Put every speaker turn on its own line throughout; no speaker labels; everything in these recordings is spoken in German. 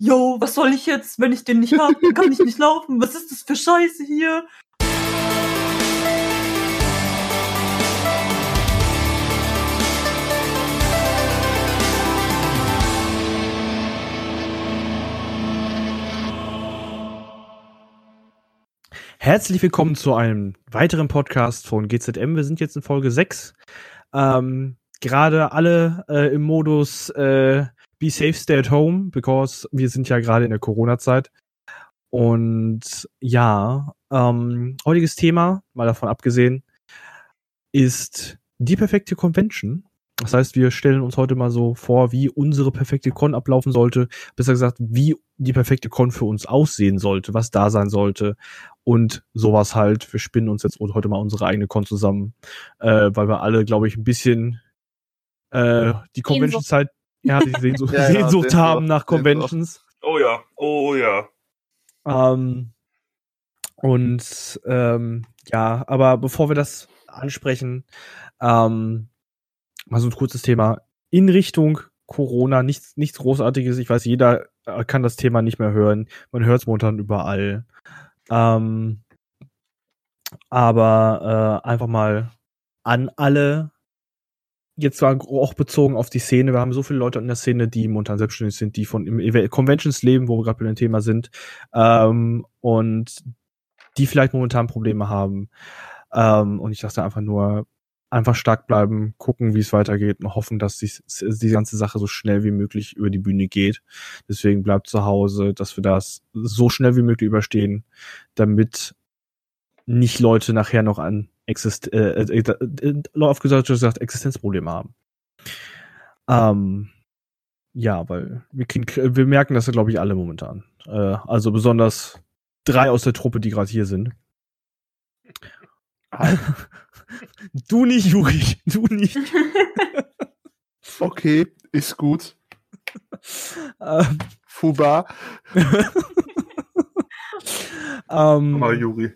yo, was soll ich jetzt, wenn ich den nicht hab, dann kann ich nicht laufen. Was ist das für Scheiße hier?
Herzlich willkommen zu einem weiteren Podcast von GZM. Wir sind jetzt in Folge 6. Ähm, gerade alle äh, im Modus äh, Be safe, stay at home, because wir sind ja gerade in der Corona-Zeit. Und ja, ähm, heutiges Thema, mal davon abgesehen, ist die perfekte Convention. Das heißt, wir stellen uns heute mal so vor, wie unsere perfekte Con ablaufen sollte. Besser gesagt, wie die perfekte Con für uns aussehen sollte, was da sein sollte. Und sowas halt. Wir spinnen uns jetzt heute mal unsere eigene Con zusammen, äh, weil wir alle, glaube ich, ein bisschen äh, die Convention-Zeit, ja, die Sehnsucht,
Ja, ja,
Sehnsucht
Sehnsucht,
haben nach. Conventions.
Oh ja, oh ja.
Ähm, und ähm, ja, aber bevor wir das ansprechen, ähm, mal so ein kurzes Thema in Richtung Corona, nichts, nichts Großartiges. Ich weiß, jeder äh, kann das Thema nicht mehr hören. Man hört es momentan überall. Ähm, aber äh, einfach mal an alle, jetzt zwar auch bezogen auf die Szene, wir haben so viele Leute in der Szene, die momentan selbstständig sind, die von Conventions leben, wo wir gerade bei dem Thema sind, ähm, und die vielleicht momentan Probleme haben. Ähm, und ich dachte einfach nur, einfach stark bleiben, gucken, wie es weitergeht und hoffen, dass die, die ganze Sache so schnell wie möglich über die Bühne geht. Deswegen bleibt zu Hause, dass wir das so schnell wie möglich überstehen, damit nicht Leute nachher noch an Exist äh, äh, äh, auf gesagt gesagt Existenzprobleme haben. Ähm, ja, weil wir, kriegen, wir merken das ja, glaube ich, alle momentan. Äh, also besonders drei aus der Truppe, die gerade hier sind. du nicht, Juri, du nicht.
Okay, ist gut.
ähm,
Fuba.
ähm,
Immer Juri.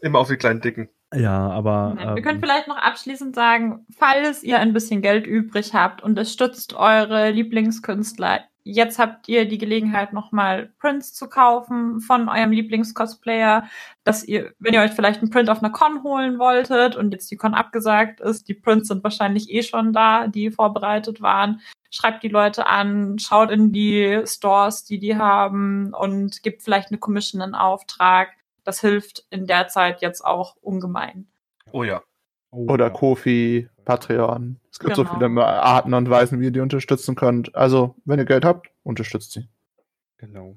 Immer auf die kleinen Dicken.
Ja, aber
Wir können
ähm,
vielleicht noch abschließend sagen, falls ihr ein bisschen Geld übrig habt, unterstützt eure Lieblingskünstler. Jetzt habt ihr die Gelegenheit, nochmal Prints zu kaufen von eurem Lieblingscosplayer, dass ihr, wenn ihr euch vielleicht einen Print auf einer Con holen wolltet und jetzt die Con abgesagt ist, die Prints sind wahrscheinlich eh schon da, die vorbereitet waren. Schreibt die Leute an, schaut in die Stores, die die haben und gibt vielleicht eine Commission in Auftrag. Das hilft in der Zeit jetzt auch ungemein.
Oh ja.
oh,
Oder
ja.
Kofi, Patreon. Es gibt so
Genau.
viele Arten und Weisen, wie ihr die unterstützen könnt. Also, wenn ihr Geld habt, unterstützt sie.
Genau.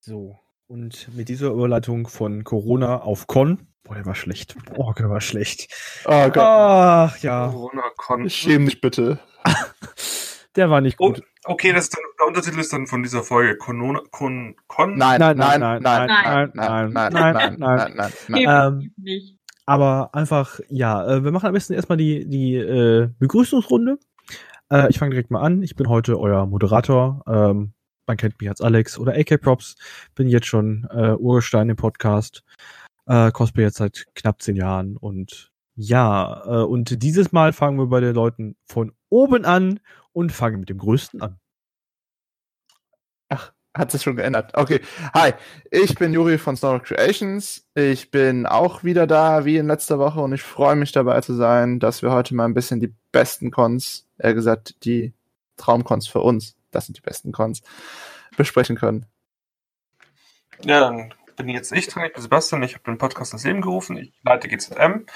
So. Und mit dieser Überleitung von Corona auf Con. Boah, der war schlecht. Boah, der war schlecht.
Oh Gott.
Ach, ja.
Corona-Con.
Schäm dich bitte.
Der war nicht
Oh,
gut.
okay, das ist dann, der Untertitel ist dann von dieser Folge Corona, Con, Con.
Nein,
Nein,
nein,
nein,
nein,
nein,
nein,
nein,
nein,
nein,
nein,
nein,
nein,
nein.
nein, nein, nein.
Ähm,
nicht.
Aber einfach, ja, äh, wir machen am besten erstmal die, die äh, Begrüßungsrunde. Äh, ich fange direkt mal an. Ich bin heute euer Moderator. Ähm, man kennt mich als Alex oder AK Props. Bin jetzt schon äh, Urgestein im Podcast. Äh, Cosplay jetzt seit knapp zehn Jahren. Und ja, äh, und dieses Mal fangen wir bei den Leuten von oben an und fangen mit dem Größten an.
Ach, hat sich schon geändert. Okay. Hi, ich bin Juri von Star Creations. Ich bin auch wieder da, wie in letzter Woche, und ich freue mich dabei zu sein, dass wir heute mal ein bisschen die besten Cons, eher gesagt, die Traumcons für uns, das sind die besten Cons, besprechen können.
Ja, dann bin jetzt ich dran. Ich bin Sebastian. Ich habe den Podcast ins Leben gerufen. Ich leite GZM.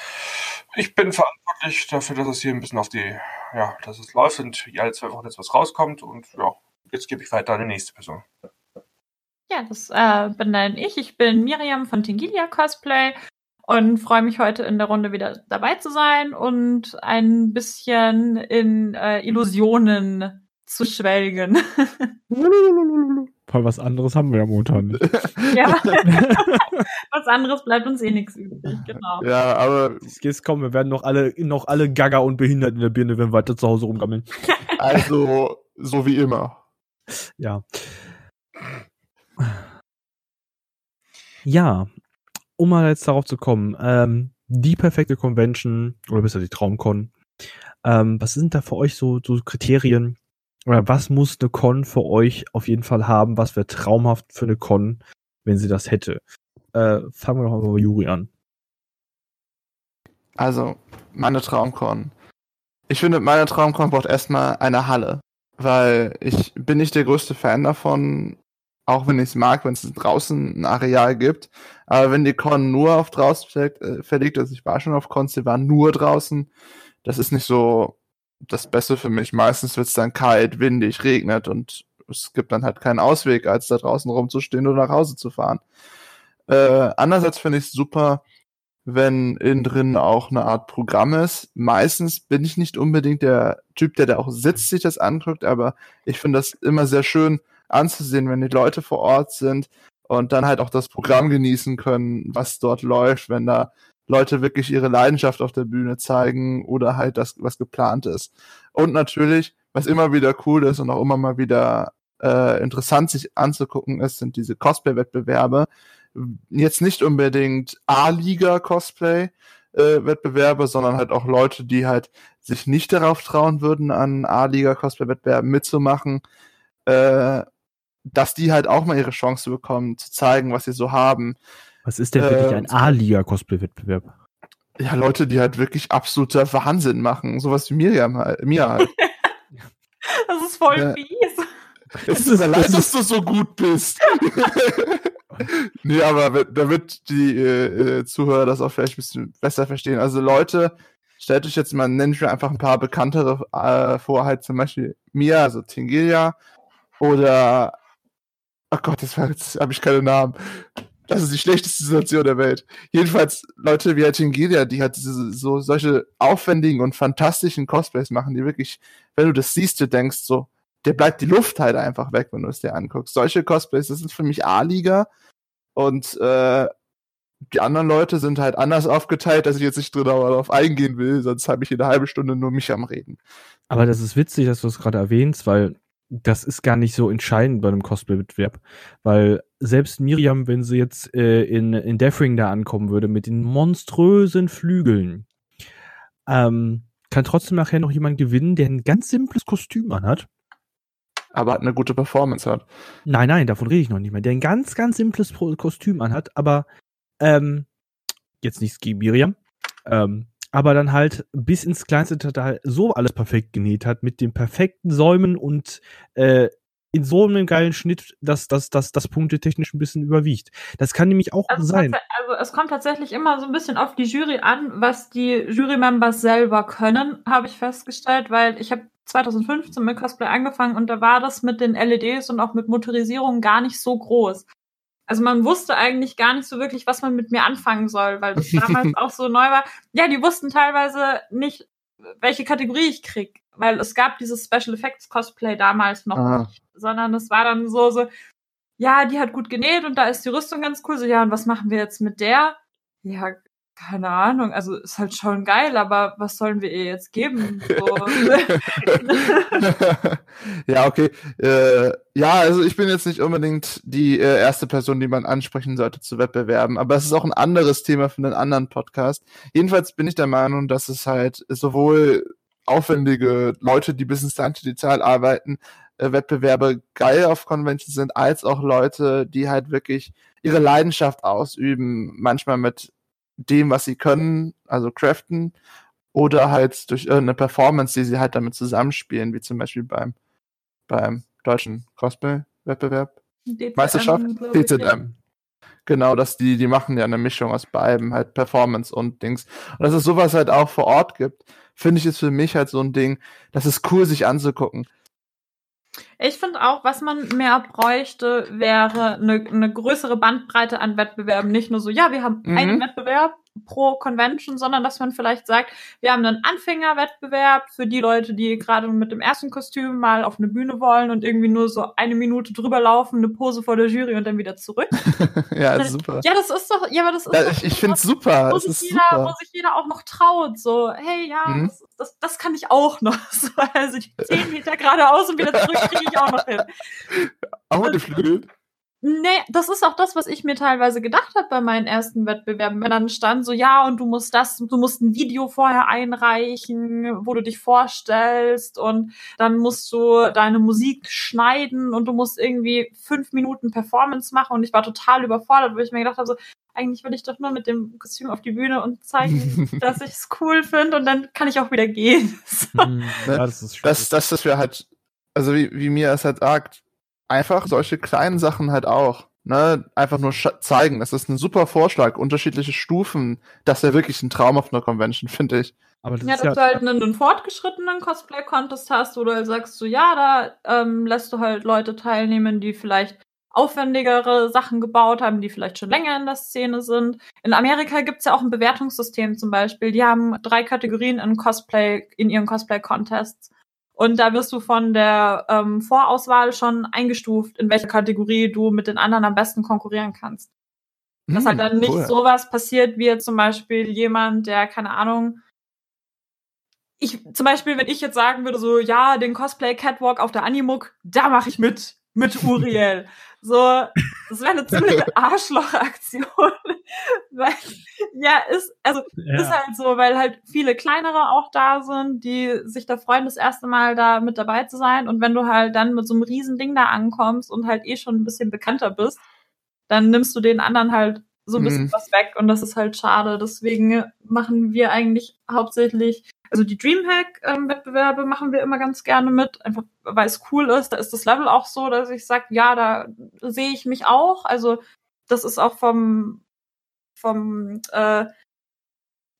Ich bin verantwortlich dafür, dass es hier ein bisschen auf die, ja, dass es läuft und alle zwei Wochen jetzt was rauskommt. Und ja, jetzt gebe ich weiter an die nächste Person.
Ja, das äh, bin dann ich. Ich bin Miriam von Tingilia Cosplay und freue mich heute in der Runde wieder dabei zu sein und ein bisschen in äh, Illusionen zu schwelgen.
Voll was anderes haben wir ja momentan nicht.
ja. Was anderes bleibt uns eh nichts übrig, genau.
Ja, aber
Jetzt kommen, wir werden noch alle, noch alle Gaga und behindert in der Birne, wenn wir weiter zu Hause rumgammeln.
also, so wie immer.
Ja. Ja, um mal jetzt darauf zu kommen, ähm, die perfekte Convention, oder besser die Traumcon, ähm, was sind da für euch so, so Kriterien, was muss eine Con für euch auf jeden Fall haben? Was wäre traumhaft für eine Con, wenn sie das hätte? Äh, fangen wir doch mal bei Juri an.
Also, meine Traumcon. Ich finde, meine Traumcon braucht erstmal eine Halle. Weil ich bin nicht der größte Fan davon, auch wenn ich es mag, wenn es draußen ein Areal gibt. Aber wenn die Con nur auf draußen äh, verlegt ist, ich war schon auf Cons, die waren nur draußen, das ist nicht so das Beste für mich. Meistens wird es dann kalt, windig, regnet und es gibt dann halt keinen Ausweg, als da draußen rumzustehen oder nach Hause zu fahren. Äh, andererseits finde ich es super, wenn innen drin auch eine Art Programm ist. Meistens bin ich nicht unbedingt der Typ, der da auch sitzt, sich das anguckt, aber ich finde das immer sehr schön anzusehen, wenn die Leute vor Ort sind und dann halt auch das Programm genießen können, was dort läuft, wenn da Leute wirklich ihre Leidenschaft auf der Bühne zeigen oder halt das, was geplant ist. Und natürlich, was immer wieder cool ist und auch immer mal wieder äh, interessant sich anzugucken ist, sind diese Cosplay-Wettbewerbe, jetzt nicht unbedingt A-Liga-Cosplay, äh, Wettbewerbe, sondern halt auch Leute, die halt sich nicht darauf trauen würden, an A-Liga-Cosplay-Wettbewerben mitzumachen, äh, dass die halt auch mal ihre Chance bekommen, zu zeigen, was sie so haben.
Was ist denn wirklich äh, ein A-Liga-Cosplay-Wettbewerb?
Ja, Leute, die halt wirklich absoluter Wahnsinn machen. Sowas wie Miriam halt, mir halt.
das ist voll ja. fies.
Es ist allein, dass du so gut bist. nee, aber damit die äh, äh, Zuhörer das auch vielleicht ein bisschen besser verstehen. Also Leute, stellt euch jetzt mal, nenne ich mir einfach ein paar bekanntere äh, vor, halt zum Beispiel Mia, also Tingilia, oder oh Gott, jetzt, jetzt habe ich keine Namen. Das ist die schlechteste Situation der Welt. Jedenfalls Leute wie Tingilia, die halt diese, so solche aufwendigen und fantastischen Cosplays machen, die wirklich, wenn du das siehst, du denkst so, der bleibt die Luft halt einfach weg, wenn du es dir anguckst. Solche Cosplays, das sind für mich A-Liga und äh, die anderen Leute sind halt anders aufgeteilt, dass ich jetzt nicht darauf eingehen will, sonst habe ich in einer halben Stunde nur mich am Reden.
Aber das ist witzig, dass du es gerade erwähnst, weil das ist gar nicht so entscheidend bei einem Cosplay-Wettbewerb. Weil selbst Miriam, wenn sie jetzt äh, in, in Deathring da ankommen würde, mit den monströsen Flügeln, ähm, kann trotzdem nachher noch jemand gewinnen, der ein ganz simples Kostüm anhat
aber hat eine gute Performance hat.
Nein, nein, davon rede ich noch nicht mehr. Der ein ganz, ganz simples Kostüm anhat, aber ähm, jetzt nicht gegen Miriam, ähm, aber dann halt bis ins kleinste Detail so alles perfekt genäht hat, mit den perfekten Säumen und äh, in so einem geilen Schnitt, dass das, das, das punktetechnisch ein bisschen überwiegt. Das kann nämlich auch
also
sein.
Also es kommt tatsächlich immer so ein bisschen auf die Jury an, was die Jury-Members selber können, habe ich festgestellt, weil ich habe 2015 mit Cosplay angefangen und da war das mit den LEDs und auch mit Motorisierung gar nicht so groß. Also man wusste eigentlich gar nicht so wirklich, was man mit mir anfangen soll, weil das damals auch so neu war. Ja, die wussten teilweise nicht, welche Kategorie ich krieg, weil es gab dieses Special Effects Cosplay damals noch Aha. nicht, sondern es war dann so, so, ja, die hat gut genäht und da ist die Rüstung ganz cool. So, ja, und was machen wir jetzt mit der? Ja, keine Ahnung, also ist halt schon geil, aber was sollen wir ihr jetzt geben? So.
ja, okay. Äh, ja, also ich bin jetzt nicht unbedingt die äh, erste Person, die man ansprechen sollte zu Wettbewerben, aber es ist auch ein anderes Thema für einen anderen Podcast. Jedenfalls bin ich der Meinung, dass es halt sowohl aufwendige Leute, die bis ins die Zahl arbeiten, äh, Wettbewerbe geil auf Conventions sind, als auch Leute, die halt wirklich ihre Leidenschaft ausüben, manchmal mit dem, was sie können, also craften, oder halt durch irgendeine Performance, die sie halt damit zusammenspielen, wie zum Beispiel beim, beim deutschen Cosplay-Wettbewerb. Meisterschaft? DZM. Genau, dass die, die machen ja eine Mischung aus beiden, halt Performance und Dings. Und dass es sowas halt auch vor Ort gibt, finde ich ist für mich halt so ein Ding, das ist cool, sich anzugucken.
Ich finde auch, was man mehr bräuchte, wäre eine, eine größere Bandbreite an Wettbewerben. Nicht nur so, ja, wir haben mhm. einen Wettbewerb pro Convention, sondern dass man vielleicht sagt, wir haben einen Anfängerwettbewerb für die Leute, die gerade mit dem ersten Kostüm mal auf eine Bühne wollen und irgendwie nur so eine Minute drüber laufen, eine Pose vor der Jury und dann wieder zurück.
ja, dann, super.
Ja, das ist doch, ja, aber das ist
ja, Ich, ich finde es super.
Wo, sich jeder, super. wo sich jeder auch noch traut, so, hey, ja, mhm. das, das, das, kann ich auch noch. So, also die zehn Meter geradeaus und wieder zurück kriege ich auch noch hin.
Auch mit den Flügeln?
Nee, das ist auch das, was ich mir teilweise gedacht habe bei meinen ersten Wettbewerben. Wenn dann stand so, ja, und du musst das, du musst ein Video vorher einreichen, wo du dich vorstellst und dann musst du deine Musik schneiden und du musst irgendwie fünf Minuten Performance machen und ich war total überfordert, weil ich mir gedacht habe, so, eigentlich will ich doch nur mit dem Kostüm auf die Bühne und zeigen, dass ich es cool finde und dann kann ich auch wieder gehen. So.
Hm, ja, das ist.
Das, das, das wäre halt, also wie, wie mir es halt sagt, einfach solche kleinen Sachen halt auch. Ne, einfach nur zeigen. Das ist ein super Vorschlag. Unterschiedliche Stufen. Das wäre wirklich ein Traum auf einer Convention, finde ich.
Aber das
Ja,
ist
dass
ja,
du halt einen, einen fortgeschrittenen Cosplay-Contest hast, wo du halt sagst, so ja, da ähm, lässt du halt Leute teilnehmen, die vielleicht aufwendigere Sachen gebaut haben, die vielleicht schon länger in der Szene sind. In Amerika gibt's ja auch ein Bewertungssystem zum Beispiel. Die haben drei Kategorien in Cosplay, in ihren Cosplay-Contests. Und da wirst du von der ähm, Vorauswahl schon eingestuft, in welcher Kategorie du mit den anderen am besten konkurrieren kannst. Dass halt dann nicht
Hm, cool.
sowas passiert, wie zum Beispiel jemand, der, keine Ahnung, ich, zum Beispiel, wenn ich jetzt sagen würde, so, ja, den Cosplay Catwalk auf der Animuk, da mache ich mit, mit Uriel. So, das wäre eine ziemliche Arschlochaktion. weil, ja, ist, also, ist
ja.
halt so, weil halt viele kleinere auch da sind, die sich da freuen, das erste Mal da mit dabei zu sein. Und wenn du halt dann mit so einem riesen Ding da ankommst und halt eh schon ein bisschen bekannter bist, dann nimmst du den anderen halt so ein bisschen
Mhm.
was weg und das ist halt schade. Deswegen machen wir eigentlich hauptsächlich, also die Dreamhack-Wettbewerbe machen wir immer ganz gerne mit, einfach weil es cool ist. Da ist das Level auch so, dass ich sage, ja, da sehe ich mich auch. Also das ist auch vom, vom, äh,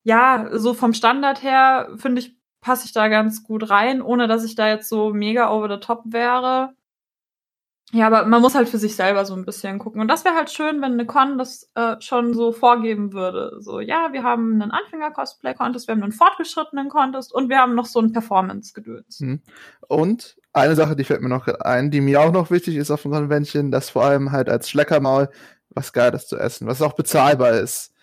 ja, so vom Standard her, finde ich, passe ich da ganz gut rein, ohne dass ich da jetzt so mega over the top wäre. Ja, aber man muss halt für sich selber so ein bisschen gucken. Und das wäre halt schön, wenn eine Con das äh, schon so vorgeben würde. So, ja, wir haben einen Anfänger-Cosplay-Contest, wir haben einen fortgeschrittenen Contest und wir haben noch so ein Performance-Gedöns.
Hm. Und eine Sache, die fällt mir noch ein, die mir auch noch wichtig ist auf dem Convention, dass vor allem halt als Schleckermaul was Geiles zu essen, was auch bezahlbar ist.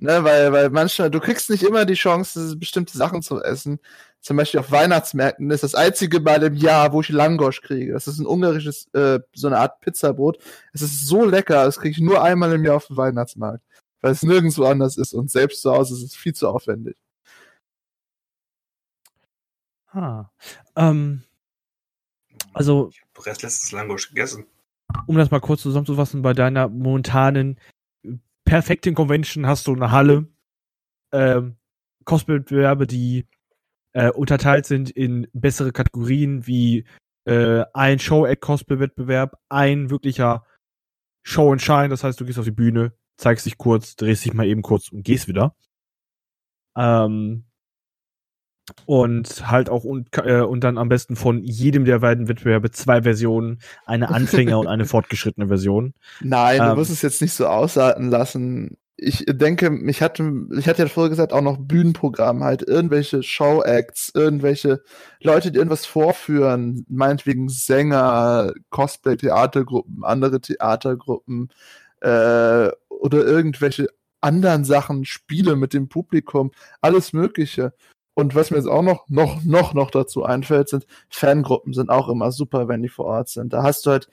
Ne, weil, weil manchmal, du kriegst nicht immer die Chance, bestimmte Sachen zu essen. Zum Beispiel auf Weihnachtsmärkten ist das einzige Mal im Jahr, wo ich Langosch kriege. Das ist ein ungarisches, äh, so eine Art Pizzabrot. Es ist so lecker, das kriege ich nur einmal im Jahr auf dem Weihnachtsmarkt. Weil es nirgendwo anders ist und selbst zu Hause ist es viel zu aufwendig.
Ah. Ähm, also,
Ich habe Rest letztes Langosch gegessen.
um das mal kurz zusammenzufassen, bei deiner momentanen perfekten Convention hast du eine Halle, ähm, Cosplay-Wettbewerbe, die äh, unterteilt sind in bessere Kategorien wie äh, ein Show-Act-Cosplay-Wettbewerb, ein wirklicher Show and Shine, das heißt, du gehst auf die Bühne, zeigst dich kurz, drehst dich mal eben kurz und gehst wieder. Ähm, und halt auch und, äh, und dann am besten von jedem der beiden Wettbewerbe zwei Versionen, eine Anfänger und eine fortgeschrittene Version.
Nein, du
Ähm.
musst es jetzt nicht so ausarten lassen. Ich denke, ich hatte, ich hatte ja vorher gesagt, auch noch Bühnenprogramm, halt irgendwelche Show-Acts, irgendwelche Leute, die irgendwas vorführen, meinetwegen Sänger, Cosplay-Theatergruppen, andere Theatergruppen, äh, oder irgendwelche anderen Sachen, Spiele mit dem Publikum, alles Mögliche. Und was mir jetzt auch noch, noch, noch, noch dazu einfällt, sind Fangruppen sind auch immer super, wenn die vor Ort sind. Da hast du halt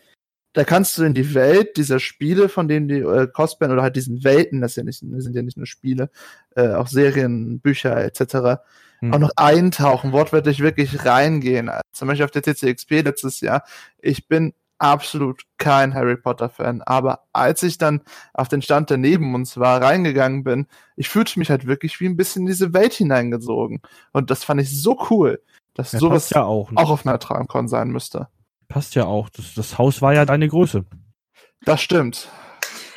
da kannst du in die Welt dieser Spiele, von denen die äh, cosplayen, oder halt diesen Welten, das, ja nicht, das sind ja nicht nur Spiele, äh, auch Serien, Bücher etc.,
Hm.
auch noch eintauchen, wortwörtlich wirklich reingehen. Zum Beispiel auf der TCXP letztes Jahr. Ich bin absolut kein Harry Potter Fan, aber als ich dann auf den Stand, der neben uns war, reingegangen bin, ich fühlte mich halt wirklich wie ein bisschen in diese Welt hineingesogen. Und das fand ich so cool, dass
Ja,
sowas
ja auch. Ne?
auch auf einer Tramcon sein müsste.
Passt ja auch. Das, das Haus war ja deine Größe.
Das stimmt.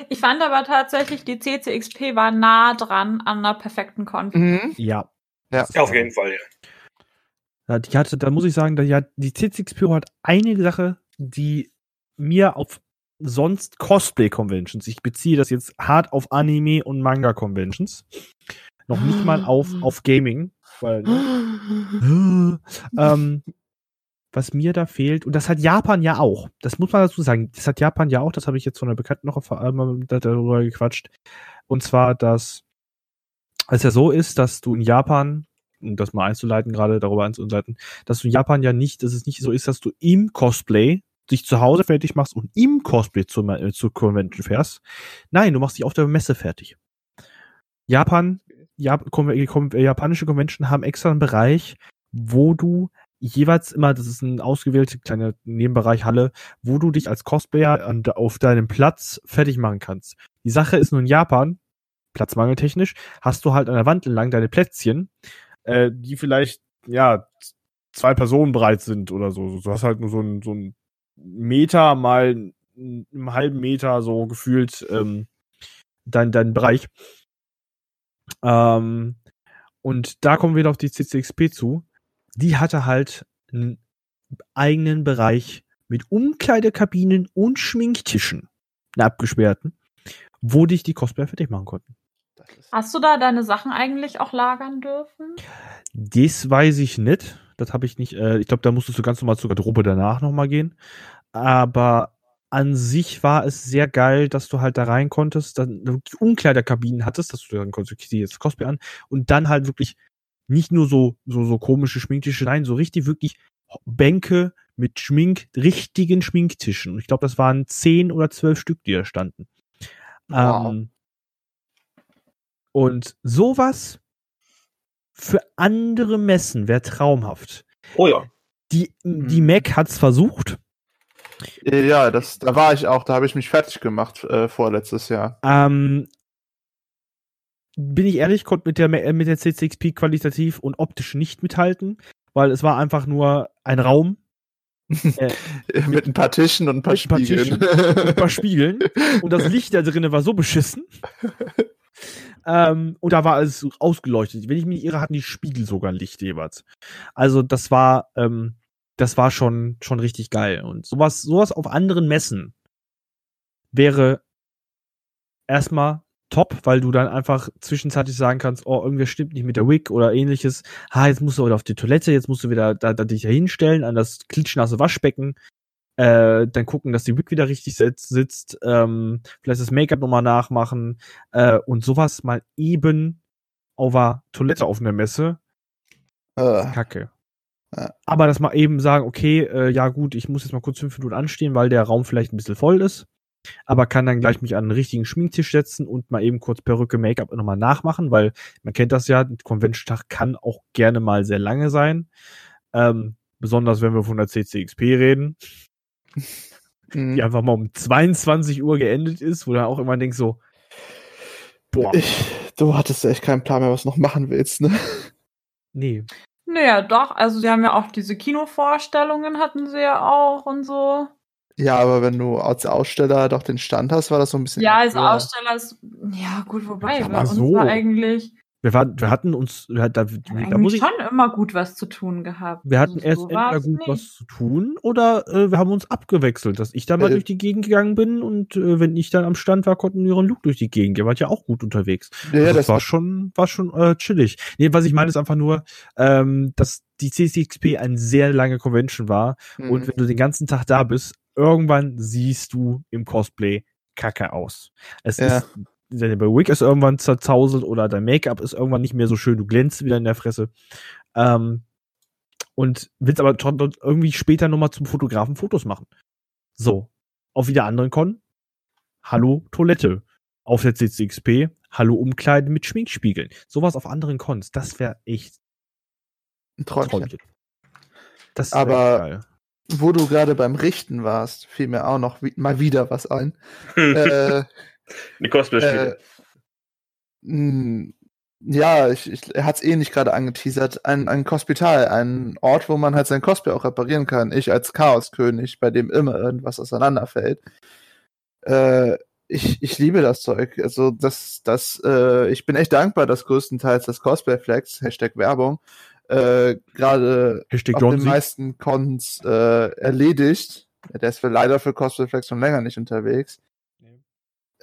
Ich fand aber tatsächlich, die CCXP war nah dran an einer perfekten Con.
Mhm.
Ja.
Ja.
Ja, auf jeden Fall, ja.
Ja, die hatte, da muss ich sagen, da, ja, die CCX Pyro hat eine Sache, die mir auf sonst Cosplay-Conventions, ich beziehe das jetzt hart auf Anime- und Manga-Conventions, noch nicht mal auf, auf Gaming, weil, ähm, was mir da fehlt, und das hat Japan ja auch, das muss man dazu sagen, das hat Japan ja auch, das habe ich jetzt von einer Bekannten noch einmal darüber gequatscht, und zwar, dass es ja so ist, dass du in Japan, um das mal einzuleiten, gerade darüber einzuleiten, dass du in Japan ja nicht, dass es nicht so ist, dass du im Cosplay dich zu Hause fertig machst und im Cosplay zur, äh, zur Convention fährst. Nein, du machst dich auf der Messe fertig. Japan, Jap japanische Convention haben extra einen Bereich, wo du jeweils immer, das ist ein ausgewählte kleiner Nebenbereich Halle, wo du dich als Cosplayer an, auf deinem Platz fertig machen kannst. Die Sache ist nur in Japan, platzmangeltechnisch, hast du halt an der Wand entlang deine Plätzchen, äh, die vielleicht, ja, zwei Personen breit sind oder so. Du hast halt nur so ein, so ein Meter mal einen halben Meter so gefühlt ähm, dein, dein Bereich. Ähm, und da kommen wir auf die CCXP zu die hatte halt einen eigenen Bereich mit Umkleidekabinen und Schminktischen, einen abgesperrten, wo dich die Cosplayer fertig machen konnten.
Hast du da deine Sachen eigentlich auch lagern dürfen?
Das weiß ich nicht. Das habe ich nicht. Äh, ich glaube, da musstest du ganz normal zur Garderobe danach nochmal gehen. Aber an sich war es sehr geil, dass du halt da rein konntest, dann wirklich Umkleiderkabinen hattest, dass du dann konntest, du jetzt Cosplay an und dann halt wirklich nicht nur so, so, so komische Schminktische, nein, so richtig wirklich Bänke mit Schmink, richtigen Schminktischen. Und ich glaube, das waren zehn oder zwölf Stück, die da standen. Wow. Ähm, und sowas für andere Messen wäre traumhaft.
Oh ja.
Die, die mhm. Mac hat's versucht.
Ja, das, da war ich auch, da habe ich mich fertig gemacht äh, vorletztes Jahr.
Ähm, bin ich ehrlich, konnte mit der, äh, mit der CCXP qualitativ und optisch nicht mithalten, weil es war einfach nur ein Raum.
äh, mit ein paar Tischen und ein paar Spiegeln.
und ein paar Spiegeln. Und das Licht da drinnen war so beschissen. Ähm, und da war alles ausgeleuchtet. Wenn ich mich irre, hatten die Spiegel sogar Licht jeweils. Also das war, ähm, das war schon, schon richtig geil. Und sowas, sowas auf anderen Messen wäre erstmal top, weil du dann einfach zwischenzeitlich sagen kannst, oh, irgendwer stimmt nicht mit der Wig oder ähnliches. Ha, jetzt musst du wieder auf die Toilette, jetzt musst du wieder da, da dich da hinstellen an das klitschnasse Waschbecken. Äh, dann gucken, dass die Wig wieder richtig sitzt, ähm, vielleicht das Make-up nochmal nachmachen äh, und sowas mal eben auf der Toilette auf einer Messe. Uh. Kacke. Aber das mal eben sagen, okay, äh, ja gut, ich muss jetzt mal kurz fünf Minuten anstehen, weil der Raum vielleicht ein bisschen voll ist aber kann dann gleich mich an einen richtigen Schminktisch setzen und mal eben kurz Perücke, Make-up nochmal nachmachen, weil man kennt das ja, Convention-Tag kann auch gerne mal sehr lange sein. Ähm, besonders wenn wir von der CCXP reden, mhm. die einfach mal um 22 Uhr geendet ist, wo du auch immer denkst so,
boah. Ich, du hattest echt keinen Plan mehr, was du noch machen willst, ne?
Nee.
Naja, doch, also sie haben ja auch diese Kinovorstellungen hatten sie ja auch und so.
Ja, aber wenn du als Aussteller doch den Stand hast, war das so ein bisschen.
Ja, als Aussteller ist. Ja, gut, wobei, ja, bei uns so. war eigentlich.
Wir, war, wir hatten uns, wir, da,
da muss ich, schon immer gut was zu tun gehabt.
Wir hatten also, erst so entweder gut nicht. was zu tun oder äh, wir haben uns abgewechselt, dass ich dann mal äh, durch die Gegend gegangen bin und äh, wenn ich dann am Stand war, konnten wir ihren Luke durch die Gegend. Ihr wart ja auch gut unterwegs. Ja, also, das, das war schon, war schon äh, chillig. Nee, was ich meine, ist einfach nur, ähm, dass die CCXP eine sehr lange Convention war mhm. und wenn du den ganzen Tag da bist, irgendwann siehst du im Cosplay kacke aus. Es ja. ist, deine Wig ist irgendwann zerzauselt oder dein Make-up ist irgendwann nicht mehr so schön, du glänzt wieder in der Fresse. Ähm, und willst aber irgendwie später nochmal zum Fotografen Fotos machen. So. Auf wieder anderen Con. Hallo Toilette. Auf der CCXP. Hallo Umkleiden mit Schminkspiegeln. Sowas auf anderen Cons. Das wäre echt
ein Träumchen. Träumchen. Das aber geil wo du gerade beim Richten warst, fiel mir auch noch wie, mal wieder was ein. äh,
Die Cosplay-Spiele.
Äh, ja, ich, ich, er hat es eh nicht gerade angeteasert. Ein, ein Hospital, ein Ort, wo man halt sein Cosplay auch reparieren kann. Ich als Chaoskönig, bei dem immer irgendwas auseinanderfällt. Äh, ich, ich liebe das Zeug. Also das, das, äh, ich bin echt dankbar, dass größtenteils das Cosplay Flex, Hashtag Werbung, äh, gerade auf den meisten Cons äh, erledigt. Der ist für, leider für Cosplay Flex schon länger nicht unterwegs.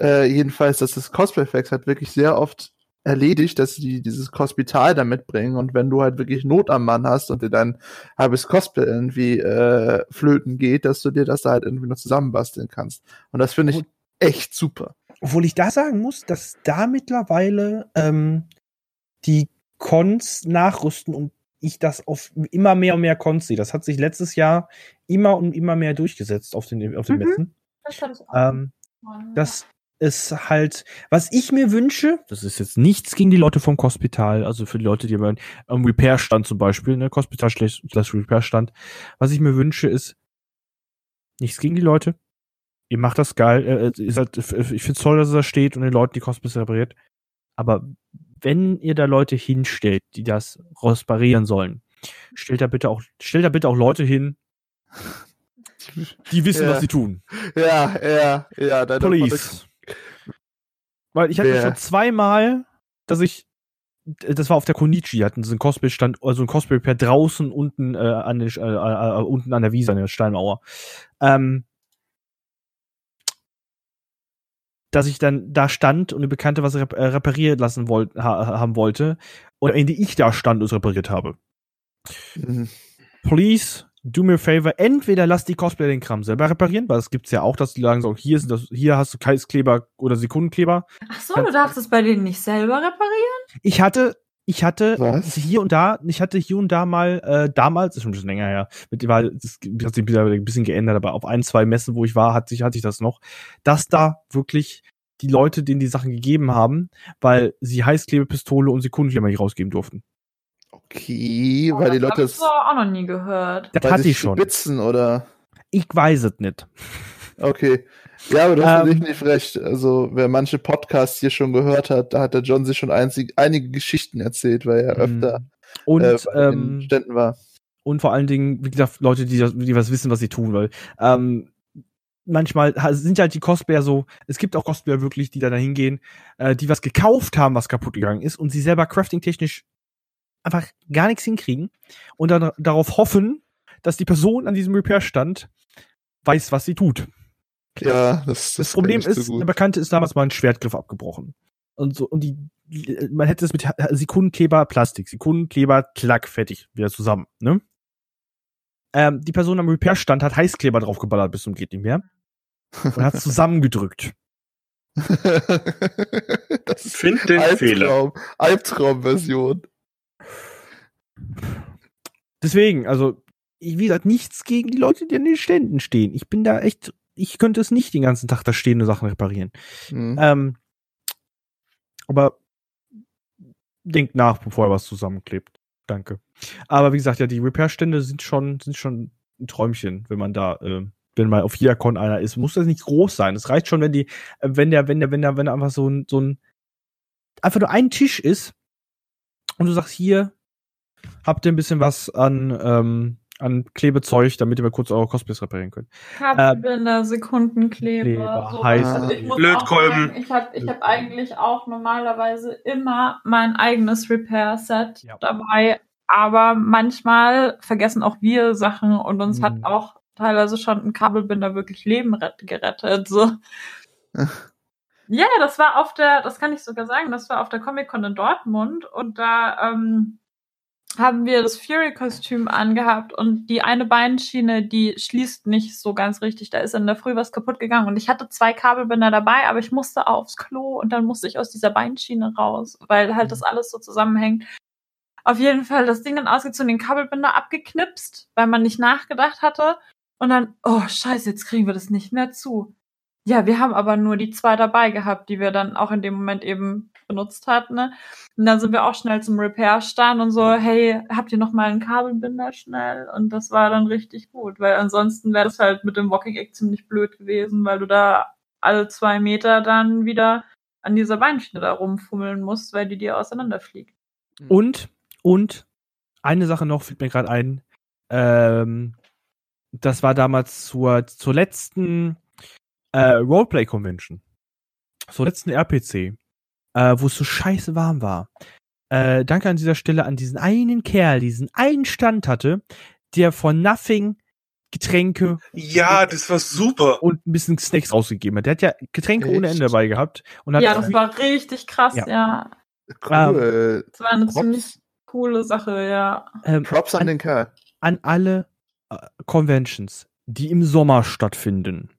Äh, jedenfalls, dass das Cosplay Flex hat wirklich sehr oft erledigt, dass die dieses Hospital da mitbringen und wenn du halt wirklich Not am Mann hast und dir dein halbes Cosplay irgendwie äh, flöten geht, dass du dir das da halt irgendwie noch zusammenbasteln kannst. Und das finde ich echt super.
Obwohl ich da sagen muss, dass da mittlerweile ähm, die Cons nachrüsten und ich das auf immer mehr und mehr Cons sehe. Das hat sich letztes Jahr immer und immer mehr durchgesetzt auf den, auf den
Mhm.
Messen.
Das hatte ich auch.
Ähm, das ist halt, was ich mir wünsche, das ist jetzt nichts gegen die Leute vom Hospital, also für die Leute, die am am Repair-Stand zum Beispiel, ne, Hospital slash Repair-Stand, was ich mir wünsche ist, nichts gegen die Leute. Ihr macht das geil, äh, ihr seid, ich find's toll, dass es da steht und den Leuten die Cosplays repariert. Aber wenn ihr da Leute hinstellt, die das reparieren sollen, stellt da bitte auch, stellt da bitte auch Leute hin, die wissen,
Ja.
was sie tun.
Ja, ja, ja. Deine
Please. Weil ich hatte
Wer-
schon zweimal, dass ich, das war auf der Konichi, hatten sie einen Cosplay-Stand, also ein Cosplay-Pair draußen unten, äh, an den, äh, äh, äh, unten an der Wiese, an der Steinmauer. Ähm, dass ich dann da stand und eine Bekannte was rep äh, repariert lassen wollt, ha haben wollte und am Ende ich da stand und es repariert habe.
Mhm.
Please do me a favor. Entweder lass die Cosplayer den Kram selber reparieren, weil das gibt's ja auch, dass die sagen so, hier ist das, hier hast du Keiskleber oder Sekundenkleber.
Ach so, du darfst es bei denen nicht selber reparieren?
Ich hatte, ich hatte
Was?
hier und da, ich hatte hier und da mal, äh, damals, ist schon ein bisschen länger her, mit, war, das hat sich wieder ein bisschen geändert, aber auf ein, zwei Messen, wo ich war, hatte ich, hatte ich das noch, dass da wirklich die Leute, denen die Sachen gegeben haben, weil sie Heißklebepistole und Sekundenkleber nicht rausgeben durften.
Okay, weil die
das
Leute
so auch noch nie gehört.
Das hatte
sie
ich schon.
Spitzen oder.
Ich weiß es nicht.
Okay. Ja, aber du hast
Ähm,
definitiv recht. Also, wer manche Podcasts hier schon gehört hat, da hat der John sich schon einzig, einige Geschichten erzählt, weil er öfter
Und,
äh, bei den
ähm,
Ständen war.
und vor allen Dingen, wie gesagt, Leute, die, das- die was wissen, was sie tun, weil ähm, manchmal sind halt die Cosplayer so, es gibt auch Cosplayer wirklich, die da hingehen, äh, die was gekauft haben, was kaputt gegangen ist und sie selber crafting-technisch einfach gar nichts hinkriegen und dann darauf hoffen, dass die Person an diesem Repair-Stand weiß, was sie tut.
Ja, das,
Das Problem
kenn ich
ist,
so
der. Bekannte ist damals mal ein Schwertgriff abgebrochen. Und so, und die, die- man hätte es mit Sekundenkleber, Plastik, Sekundenkleber, klack, fertig, wieder zusammen, ne? Ähm, die Person am Repair-Stand hat Heißkleber draufgeballert bis zum geht nicht mehr. Und hat es zusammengedrückt.
das ist
Find den Fehler.
Albtraum, Albtraum-Version.
Deswegen, also, wie gesagt, nichts gegen die Leute, die an den Ständen stehen. Ich bin da echt, ich könnte es nicht den ganzen Tag da stehen und Sachen reparieren.
Hm.
Ähm, aber denkt nach, bevor ihr was zusammenklebt. Danke. Aber wie gesagt, ja, die Repair-Stände sind schon, sind schon ein Träumchen, wenn man da, äh, wenn mal auf Hiacon einer ist. Muss das nicht groß sein. Es reicht schon, wenn die, wenn der, wenn der, wenn der, wenn da einfach so ein, so ein, einfach nur ein Tisch ist und du sagst, hier habt ihr ein bisschen was an, ähm, an Klebezeug, damit ihr mal kurz eure Cosplays reparieren könnt.
Kabelbinder, Sekundenkleber.
Kleber,
sowas.
heiß-
Also ich auch sagen, Ich habe ich hab eigentlich auch normalerweise immer mein eigenes Repair-Set
Ja.
dabei. Aber manchmal vergessen auch wir Sachen und uns
Mhm.
hat auch teilweise schon ein Kabelbinder wirklich Leben rett- gerettet. So. Ja, das war auf der, das kann ich sogar sagen, das war auf der Comic-Con in Dortmund und da ähm, haben wir das Fury-Kostüm angehabt und die eine Beinschiene, die schließt nicht so ganz richtig. Da ist in der Früh was kaputt gegangen und ich hatte zwei Kabelbinder dabei, aber ich musste aufs Klo und dann musste ich aus dieser Beinschiene raus, weil halt das alles so zusammenhängt. Auf jeden Fall das Ding dann ausgezogen, den Kabelbinder abgeknipst, weil man nicht nachgedacht hatte. Und dann, oh scheiße, jetzt kriegen wir das nicht mehr zu. Ja, wir haben aber nur die zwei dabei gehabt, die wir dann auch in dem Moment eben benutzt hatten. Ne? Und dann sind wir auch schnell zum Repair-Stand und so, hey, habt ihr noch mal einen Kabelbinder schnell? Und das war dann richtig gut, weil ansonsten wäre das halt mit dem Walking Egg ziemlich blöd gewesen, weil du da alle zwei Meter dann wieder an dieser Beinschiene da rumfummeln musst, weil die dir auseinanderfliegt.
Und, und, eine Sache noch fällt mir gerade ein. Ähm, das war damals zur, zur letzten äh, Roleplay-Convention. Zur letzten RPC. Äh, wo es so scheiße warm war. Äh, danke an dieser Stelle an diesen einen Kerl, diesen einen Stand hatte, der von Nothing Getränke
Ja, das war super.
und ein bisschen Snacks rausgegeben hat. Der hat ja Getränke ohne
Echt?
Ende dabei gehabt. Und hat
Ja, das war richtig krass,
Ja.
ja.
Cool.
Das war eine
Props.
ziemlich coole Sache, ja.
ähm,
Props an den Kerl.
an alle äh, Conventions, die im Sommer stattfinden.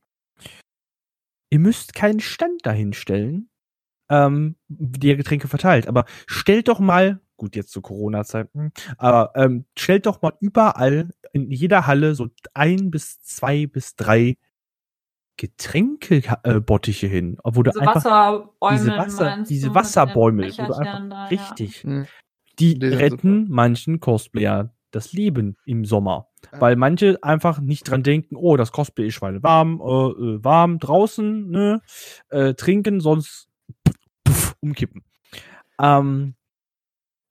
Ihr müsst keinen Stand dahinstellen. Ähm, die Getränke verteilt. Aber stellt doch mal, gut, jetzt zu Corona-Zeiten, aber ähm, stellt doch mal überall in jeder Halle so ein bis zwei bis drei Getränkebottiche hin, wo du
Diese
einfach
Wasserbäume,
diese, Wasser, diese Wasserbäume, wo du einfach,
da, ja.
richtig,
Hm.
die
Die sind
retten manchen Cosplayer das Leben im Sommer. Weil manche einfach nicht dran denken, oh, das Cosplay ist schweine warm, äh, äh, warm draußen, ne, äh, trinken, sonst umkippen. Ähm,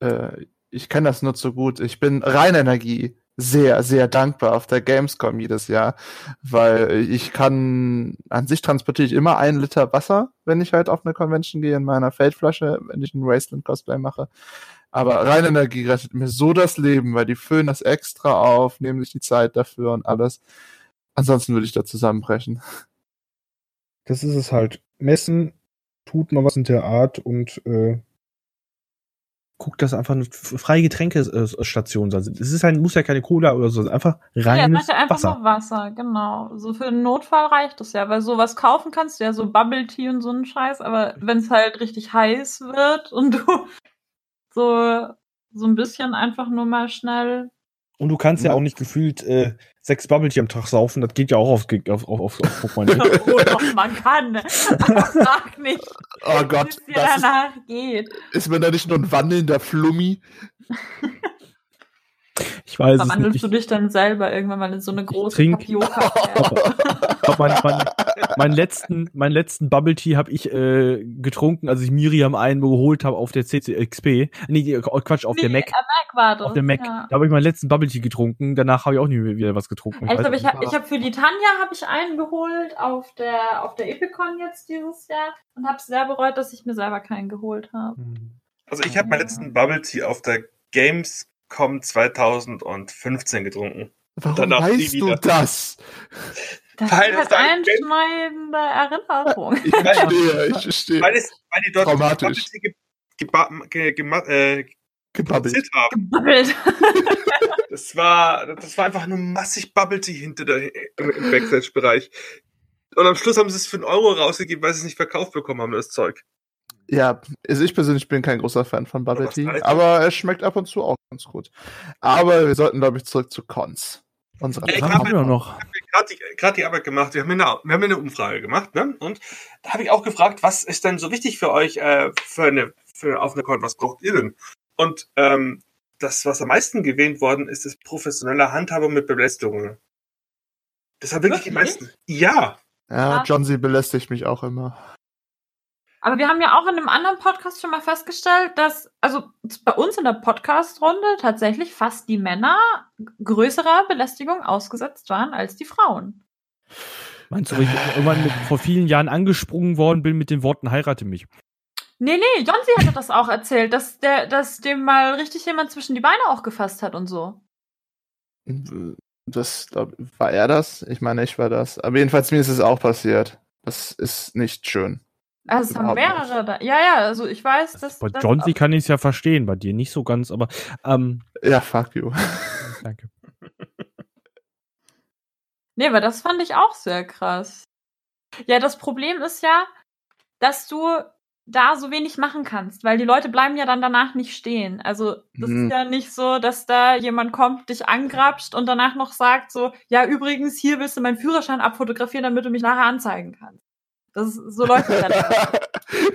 Äh, ich kenne das nur zu gut. Ich bin Rheinenergie sehr, sehr dankbar auf der Gamescom jedes Jahr, weil ich kann, an sich transportiere ich immer einen Liter Wasser, wenn ich halt auf eine Convention gehe in meiner Feldflasche, wenn ich ein Wasteland-Cosplay mache. Aber Rheinenergie rettet mir so das Leben, weil die füllen das extra auf, nehmen sich die Zeit dafür und alles. Ansonsten würde ich da zusammenbrechen.
das ist es halt. Messen, tut mal was in der Art und äh, guckt, dass einfach eine freie Getränkestation da sind. Es ist halt, muss ja keine Cola oder so, es ist einfach
Ja,
reines
ja, einfach
Wasser.
nur Wasser, genau. So für den Notfall reicht es ja, weil sowas kaufen kannst du ja so Bubble Tea und so einen Scheiß, aber wenn es halt richtig heiß wird und du so so ein bisschen einfach nur mal schnell
Und du kannst ja
Ja.
auch nicht gefühlt äh, sechs Bubble Tea am Tag saufen, das geht ja auch auf, auf, auf, auf, auf Pokémon.
oh, doch, man kann. Aber frag nicht,
Oh
wie
Gott,
es dir
das ist,
danach geht.
ist mir da nicht nur ein wandelnder Flummi?
ich weiß es
Verwandelst
nicht.
du dich dann selber irgendwann mal in so eine große Tapioca?
Ich glaub, mein, mein, meinen letzten, meinen letzten Bubble Tea habe ich äh, getrunken, als ich Miriam einen geholt habe auf der CCXP. Nee, Quatsch, auf der Mac.
Mac war das.
Auf der Mac.
Ja.
Da habe ich meinen letzten Bubble Tea getrunken. Danach habe ich auch nie mehr wieder was getrunken.
Ich glaube,
weiß
ich habe hab für die Tanja habe ich einen geholt auf der auf der Epicon jetzt dieses Jahr und habe sehr bereut, dass ich mir selber keinen geholt habe.
nicht.
Also ich habe meinen letzten Bubble Tea auf der Gamescom 2015 getrunken.
Warum
Danach nie
weißt du
wieder.
das?
Das
Weil
ist halt
ein-
einschneidende Erinnerung.
Ich verstehe, ich verstehe.
Weil, es, weil die dort
Traumatisch.
Äh,
Gebabbelt.
haben.
Gebabbelt.
Das war, das war einfach nur massig Bubble Tea hinter der, im Backstage-Bereich. Und am Schluss haben sie es für einen Euro rausgegeben, weil sie es nicht verkauft bekommen haben, das Zeug.
Ja, also ich persönlich bin kein großer Fan von Bubble Tea, aber es schmeckt ab und zu auch ganz gut. Aber wir sollten, glaube ich, zurück zu Cons. Unsere
Ja, ich
Was
hab-
haben wir noch?
gerade die, die Arbeit gemacht. Wir haben, eine, wir haben eine Umfrage gemacht, ne? Und da habe ich auch gefragt, was ist denn so wichtig für euch äh, für eine für auf eine Con? Was braucht ihr denn? Und ähm, das, was am meisten gewählt worden ist, ist professionelle Handhabung mit Belästigungen. Das haben wirklich die meisten. Ja.
Ja,
Ja.
John C. belästigt mich auch immer.
Aber wir haben ja auch in einem anderen Podcast schon mal festgestellt, dass also bei uns in der Podcast-Runde tatsächlich fast die Männer größerer Belästigung ausgesetzt waren als die Frauen.
Meinst du, weil ich irgendwann mit, vor vielen Jahren angesprungen worden bin mit den Worten heirate mich?
Nee, nee, Jonsi hatte das auch erzählt, dass der, dass dem mal richtig jemand zwischen die Beine auch gefasst hat und so.
Das war er das? Ich meine, ich war das. Aber jedenfalls mir ist es auch passiert. Das ist nicht schön.
Also es haben mehrere da. Ja, ja, also ich weiß, dass.
Bei John C. kann ich es ja verstehen, bei dir nicht so ganz, aber ähm,
Ja, fuck you.
danke.
Nee, aber das fand ich auch sehr krass. Ja, das Problem ist ja, dass du da so wenig machen kannst, weil die Leute bleiben ja dann danach nicht stehen. Also das
Mhm.
ist ja nicht so, dass da jemand kommt, dich angrapscht und danach noch sagt so, ja übrigens, hier willst du meinen Führerschein abfotografieren, damit du mich nachher anzeigen kannst. Das ist, so läuft das ja nicht.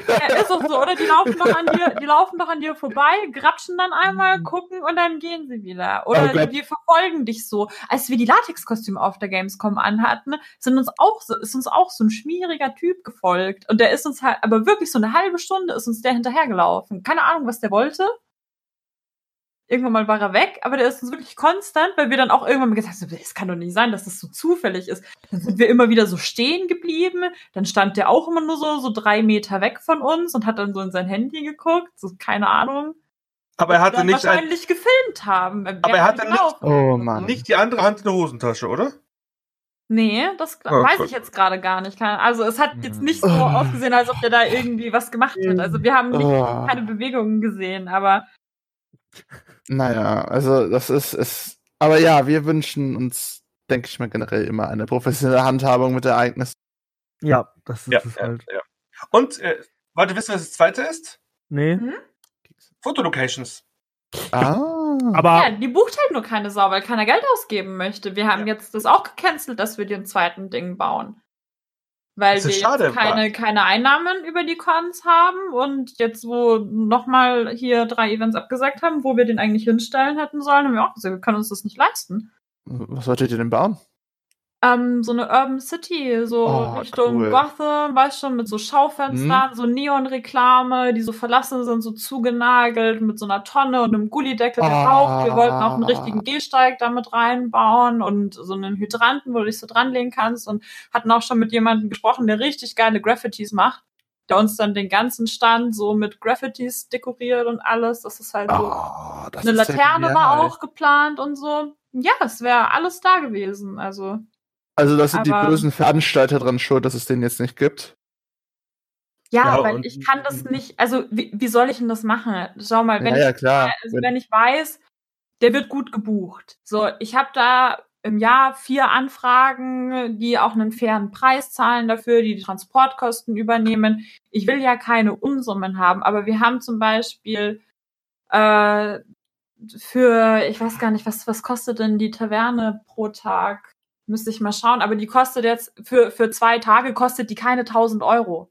Ja, ist doch so, oder? Die laufen doch an dir, die laufen doch an dir vorbei, grapschen dann einmal, gucken und dann gehen sie wieder.
Oh
Oder die, die verfolgen dich so. Als wir die Latexkostüme auf der Gamescom anhatten, sind uns auch so, ist uns auch so ein schmieriger Typ gefolgt. Und der ist uns halt, aber wirklich so eine halbe Stunde ist uns der hinterhergelaufen. Keine Ahnung, was der wollte. Irgendwann mal war er weg, aber der ist uns wirklich konstant, weil wir dann auch irgendwann mal gesagt haben, es kann doch nicht sein, dass das so zufällig ist. Dann sind wir immer wieder so stehen geblieben. Dann stand der auch immer nur so, so drei Meter weg von uns und hat dann so in sein Handy geguckt. So, keine Ahnung.
Aber er hatte nicht, ein,
wahrscheinlich gefilmt haben.
Aber er hatte nicht-
Oh Mann.
nicht die andere Hand in der Hosentasche, oder?
Nee, das
Oh
weiß
Gott.
ich jetzt gerade gar nicht. Also es hat jetzt nicht so
Oh.
ausgesehen, als ob der da irgendwie was gemacht hat. Also wir haben nicht,
Oh.
keine Bewegungen gesehen, aber
Naja, also das ist es. Aber ja, wir wünschen uns, denke ich mal, generell immer eine professionelle Handhabung mit Ereignissen.
Ja, das ist
Ja,
es
ja,
halt.
ja. Und äh, Warte, wisst ihr, was das zweite ist?
Nee.
Fotolocations.
Ah.
Aber
Ja, die bucht halt nur keine Sau, weil keiner Geld ausgeben möchte. Wir haben
Ja.
jetzt das auch gecancelt, dass wir den zweiten Ding bauen. Weil wir
schade,
jetzt keine, keine Einnahmen über die Cons haben und jetzt, wo nochmal hier drei Events abgesagt haben, wo wir den eigentlich hinstellen hätten sollen, haben wir auch gesagt, wir können uns das nicht leisten.
Was solltet ihr denn bauen?
Ähm, so eine Urban City, so
Oh,
Richtung
cool.
Gotham, weißt schon, mit so Schaufenstern, so Neonreklame, die so verlassen sind, so zugenagelt, mit so einer Tonne und einem Gullideckel, der
Ah.
raucht. Wir wollten auch einen richtigen Gehsteig damit reinbauen und so einen Hydranten, wo du dich so dranlegen kannst und hatten auch schon mit jemandem gesprochen, der richtig geile Graffitis macht, der uns dann den ganzen Stand so mit Graffitis dekoriert und alles. Das ist halt so.
Oh,
Eine
ja
Laterne war auch geplant und so. Ja, es wäre alles da gewesen. Also
Also, das sind die
aber-
bösen Veranstalter dran schuld, dass es den jetzt nicht gibt.
Ja,
Ja,
weil
und-
ich kann das nicht, also wie, wie soll ich denn das machen? Schau mal, wenn,
ja, ja,
ich,
klar.
also wenn ich weiß, der wird gut gebucht. So, ich habe da im Jahr vier Anfragen, die auch einen fairen Preis zahlen dafür, die die Transportkosten übernehmen. Ich will ja keine Unsummen haben, aber wir haben zum Beispiel äh, für, ich weiß gar nicht, was, was kostet denn die Taverne pro Tag? Müsste ich mal schauen, aber die kostet jetzt, für, für zwei Tage kostet die keine 1000 Euro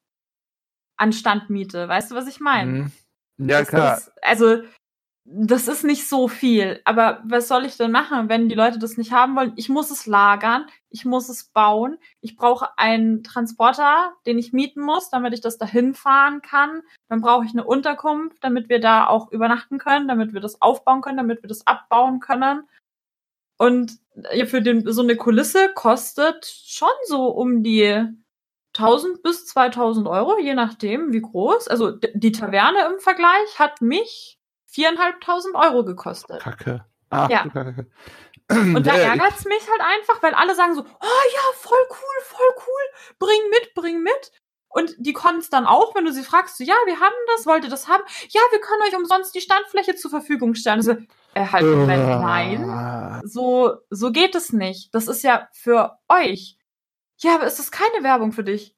an Standmiete. Weißt du, was ich meine?
Mhm. Ja,
Das
klar.
Ist, also, das ist nicht so viel. Aber was soll ich denn machen, wenn die Leute das nicht haben wollen? Ich muss es lagern, ich muss es bauen. Ich brauche einen Transporter, den ich mieten muss, damit ich das dahin fahren kann. Dann brauche ich eine Unterkunft, damit wir da auch übernachten können, damit wir das aufbauen können, damit wir das abbauen können. Und ja, für den, so eine Kulisse kostet schon so um die 1000 bis 2000 Euro, je nachdem, wie groß. Also die Taverne im Vergleich hat mich 4.500 Euro gekostet.
Kacke. Ach,
Ja.
Kacke.
Und da
Ja, ich-
ärgert's mich halt einfach, weil alle sagen so, oh ja, voll cool, voll cool, bring mit, bring mit. Und die konnten es dann auch, wenn du sie fragst, so, ja, wir haben das, wollt ihr das haben? Ja, wir können euch umsonst die Standfläche zur Verfügung stellen. Also, äh, halt, Moment, nein. So, so geht es nicht. Das ist ja für euch. Ja, aber ist das keine Werbung für dich?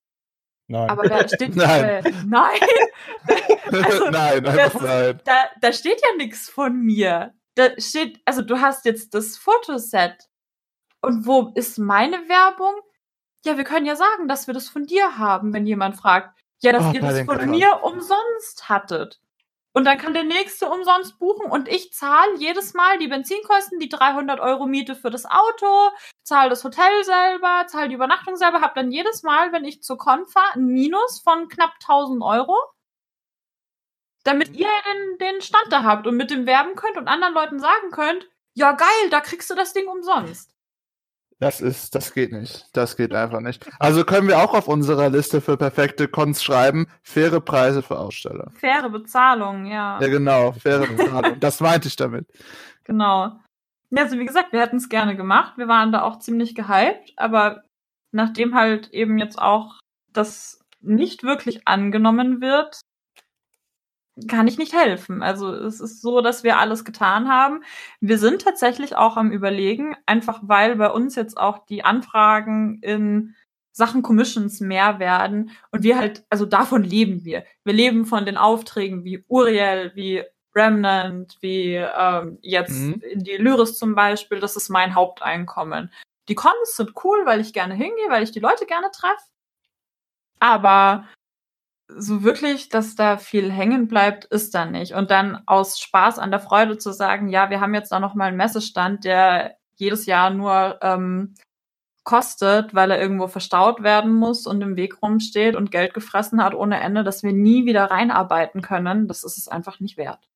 nein.
Aber da steht
Nein.
Äh, nein. Also,
nein,
das
nein.
Da, da steht ja nichts von mir. Da steht, also du hast jetzt das Fotoset. Und wo ist meine Werbung? Ja, wir können ja sagen, dass wir das von dir haben, wenn jemand fragt. Ja, dass
Oh,
ihr das von
Covern.
mir umsonst hattet. Und dann kann der nächste umsonst buchen und ich zahle jedes Mal die Benzinkosten, die 300 Euro Miete für das Auto, zahle das Hotel selber, zahle die Übernachtung selber, habe dann jedes Mal, wenn ich zur Con fahre, ein Minus von knapp 1000 Euro, damit ihr den, den Stand da habt und mit dem werben könnt und anderen Leuten sagen könnt, ja geil, da kriegst du das Ding umsonst.
Das ist, das geht nicht. Das geht einfach nicht. Also können wir auch auf unserer Liste für perfekte Cons schreiben, faire Preise für Aussteller.
Faire Bezahlung, ja.
Ja, genau, faire Bezahlung. das meinte ich damit.
Genau. Ja, also wie gesagt, wir hätten es gerne gemacht. Wir waren da auch ziemlich gehypt, aber nachdem halt eben jetzt auch das nicht wirklich angenommen wird, kann ich nicht helfen. Also es ist so, dass wir alles getan haben. Wir sind tatsächlich auch am Überlegen, einfach weil bei uns jetzt auch die Anfragen in Sachen Commissions mehr werden und wir halt, also davon leben wir. Wir leben von den Aufträgen wie Uriel, wie Remnant, wie ähm, jetzt
Mhm.
in die Lyris zum Beispiel. Das ist mein Haupteinkommen. Die Cons sind cool, weil ich gerne hingehe, weil ich die Leute gerne treffe. Aber so wirklich, dass da viel hängen bleibt, ist da nicht. Und dann aus Spaß an der Freude zu sagen, ja, wir haben jetzt da noch mal einen Messestand, der jedes Jahr nur ähm, kostet, weil er irgendwo verstaut werden muss und im Weg rumsteht und Geld gefressen hat ohne Ende, dass wir nie wieder reinarbeiten können, das ist es einfach nicht wert.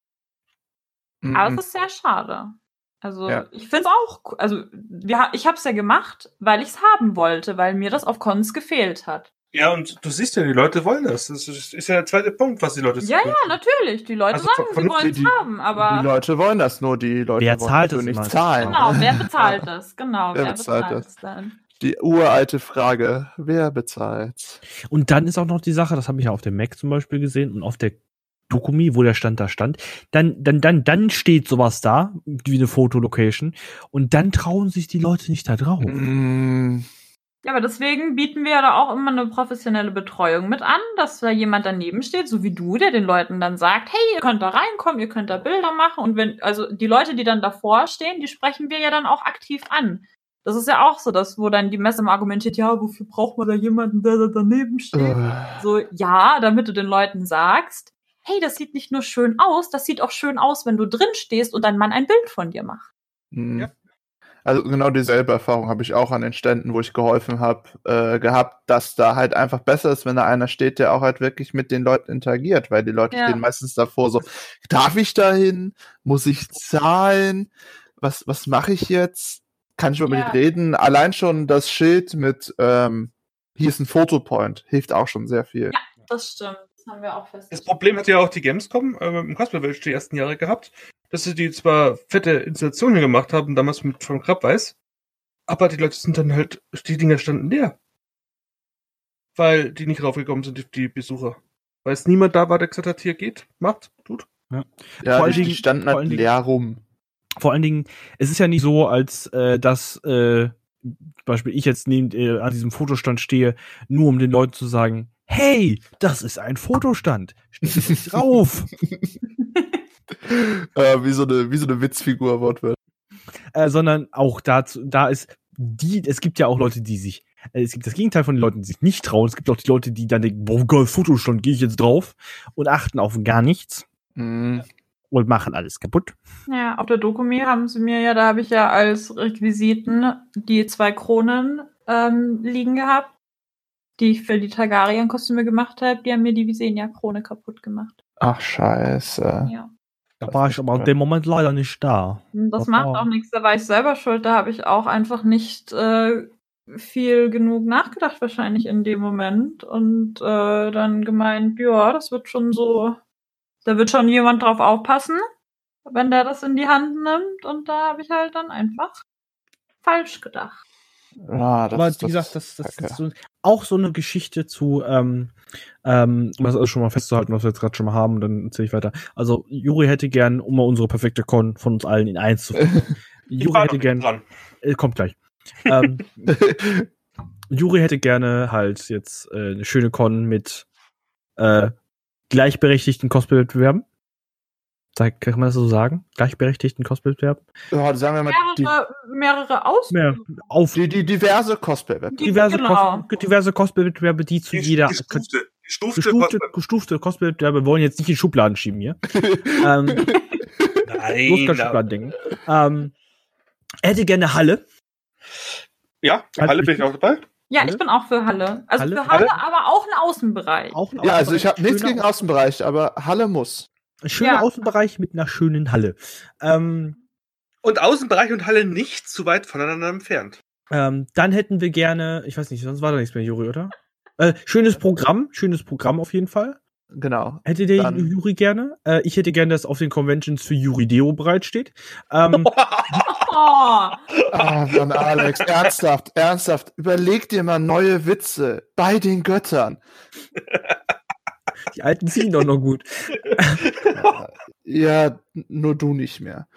Aber
Mhm.
es ist sehr schade. Also
Ja.
ich finde es auch, also wir, ich habe es ja gemacht, weil ich es haben wollte, weil mir das auf Cons gefehlt hat.
Ja, und du siehst ja, die Leute wollen das. Das ist ja der zweite Punkt, was die Leute
Ja, ja, natürlich. Die Leute
Also
sagen,
von-
sie wollen es haben, aber
die Leute wollen das nur, die Leute
Wer
wollen
zahlt
dafür
es
nicht zahlen.
genau, wer bezahlt das? Genau,
Wer
wer,
bezahlt
bezahlt
das?
es dann?
Die uralte Frage, wer bezahlt?
Und dann ist auch noch die Sache, das habe ich ja auf dem Mac zum Beispiel gesehen und auf der Dokumi, wo der Stand da stand, dann, dann, dann, dann steht sowas da, wie eine Fotolocation, und dann trauen sich die Leute nicht da drauf.
Mm,
Ja, aber deswegen bieten wir ja da auch immer eine professionelle Betreuung mit an, dass da jemand daneben steht, so wie du, der den Leuten dann sagt, hey, ihr könnt da reinkommen, ihr könnt da Bilder machen und wenn, also die Leute, die dann davor stehen, die sprechen wir ja dann auch aktiv an. Das ist ja auch so, dass wo dann die Messe argumentiert, ja, wofür braucht man da jemanden, der da daneben steht? So, ja, damit du den Leuten sagst, hey, das sieht nicht nur schön aus, das sieht auch schön aus, wenn du drin stehst und dein Mann ein Bild von dir macht.
Mhm.
Ja.
Also genau dieselbe Erfahrung habe ich auch an den Ständen, wo ich geholfen habe, äh, gehabt, dass da halt einfach besser ist, wenn da einer steht, der auch halt wirklich mit den Leuten interagiert, weil die Leute
Ja.
stehen meistens davor so, darf ich da hin? Muss ich zahlen? Was, was mache ich jetzt? Kann ich mal
Ja.
mit reden? Allein schon das Schild mit, ähm, hier ist ein Fotopoint, hilft auch schon sehr viel.
Ja. Das stimmt. Das haben wir auch
Das
festgestellt.
Problem hat ja auch die Gamescom äh, im Cosplay Village die ersten Jahre gehabt, dass sie die zwar fette Installationen gemacht haben, damals mit von Krabbeis, aber die Leute sind dann halt, die Dinger standen leer. Weil die nicht raufgekommen sind, die, die Besucher. Weil es niemand da war, der gesagt hat, hier geht, macht, tut.
Ja,
Vor allen
die,
Dingen-
standen
vor
halt
allen Dingen-
leer rum.
Vor allen Dingen, es ist ja nicht so, als äh, dass äh, zum Beispiel ich jetzt neben äh, an diesem Fotostand stehe, nur um den Leuten zu sagen, hey, das ist ein Fotostand. Euch drauf.
äh, wie, so eine, wie so eine Witzfigur Wortwörtlich.
äh, sondern auch dazu, da ist die, es gibt ja auch Leute, die sich, äh, es gibt das Gegenteil von den Leuten, die sich nicht trauen. Es gibt auch die Leute, die dann denken, boah, geil, Fotostand, gehe ich jetzt drauf und achten auf gar nichts
Mhm.
und machen alles kaputt.
Ja, auf der Dokumi haben sie mir ja, da habe ich ja als Requisiten die zwei Kronen ähm, liegen gehabt, die ich für die Targaryen-Kostüme gemacht habe. Die haben mir die Visenya-Krone kaputt gemacht.
Ach, scheiße.
Ja.
Da
Das
war ich aber in dem Moment leider nicht da.
Und Das
Das
macht
war-
auch nichts, da war ich selber schuld. Da habe ich auch einfach nicht äh, viel genug nachgedacht, wahrscheinlich in dem Moment. Und äh, dann gemeint, ja, das wird schon so, da wird schon jemand drauf aufpassen, wenn der das in die Hand nimmt. Und da habe ich halt dann einfach falsch gedacht.
Ja, das
aber
ist
wie gesagt, das, das
Kacke.
ist so, auch so eine Geschichte zu, ähm, ähm, um das alles schon mal festzuhalten, was wir jetzt gerade schon mal haben, dann erzähle ich weiter. Also, Juri hätte gern, um mal unsere perfekte Con von uns allen in eins zu finden. Juri hätte gern, äh, kommt gleich. ähm, Juri hätte gerne halt jetzt äh, eine schöne Con mit äh, gleichberechtigten Cosplay-Wettbewerben. Kann man das so sagen? Gleichberechtigten Cosplay-Wettbewerben?
ja, sagen wir mal, die,
Mehrere, mehrere Aus.
Mehr auf
die, die diverse Cosplay-Web.
Die-
diverse,
genau.
Cos diverse Cosplay-Wettbewerbe, die zu
Die,
jeder
gestufte, gestufte,
gestufte, gestufte Cosplay-Wettbewerbe wollen jetzt nicht in Schubladen schieben hier. ähm, bloß
Nein,
kein
da,
Schubladen denken. Ähm, er hätte gerne Halle.
ja,
Halt
alle bin ich auch dabei.
Ja,
Halle?
ich bin auch für Halle. Also
Halle?
für Halle, aber auch ein Außenbereich.
Auch ein
Ja, also ich habe
Außenbereich,
nichts gegen Außenbereich, aber Halle muss.
Ein schöner
Ja.
Außenbereich mit einer schönen Halle. Ähm,
Und Außenbereich und Halle nicht zu weit voneinander entfernt.
ähm, dann hätten wir gerne, ich weiß nicht, sonst war da nichts mehr, Juri, oder? Äh, schönes Programm, schönes Programm auf jeden Fall.
Genau.
Hätte der
Dann-
Juri gerne. Äh, ich hätte gerne, dass auf den Conventions für Juri Deo bereitsteht. Ähm,
Oh,
Ah, Mann, Alex, ernsthaft, ernsthaft. Überleg dir mal neue Witze bei den Göttern.
die alten ziehen doch noch gut.
Ja, nur du nicht mehr.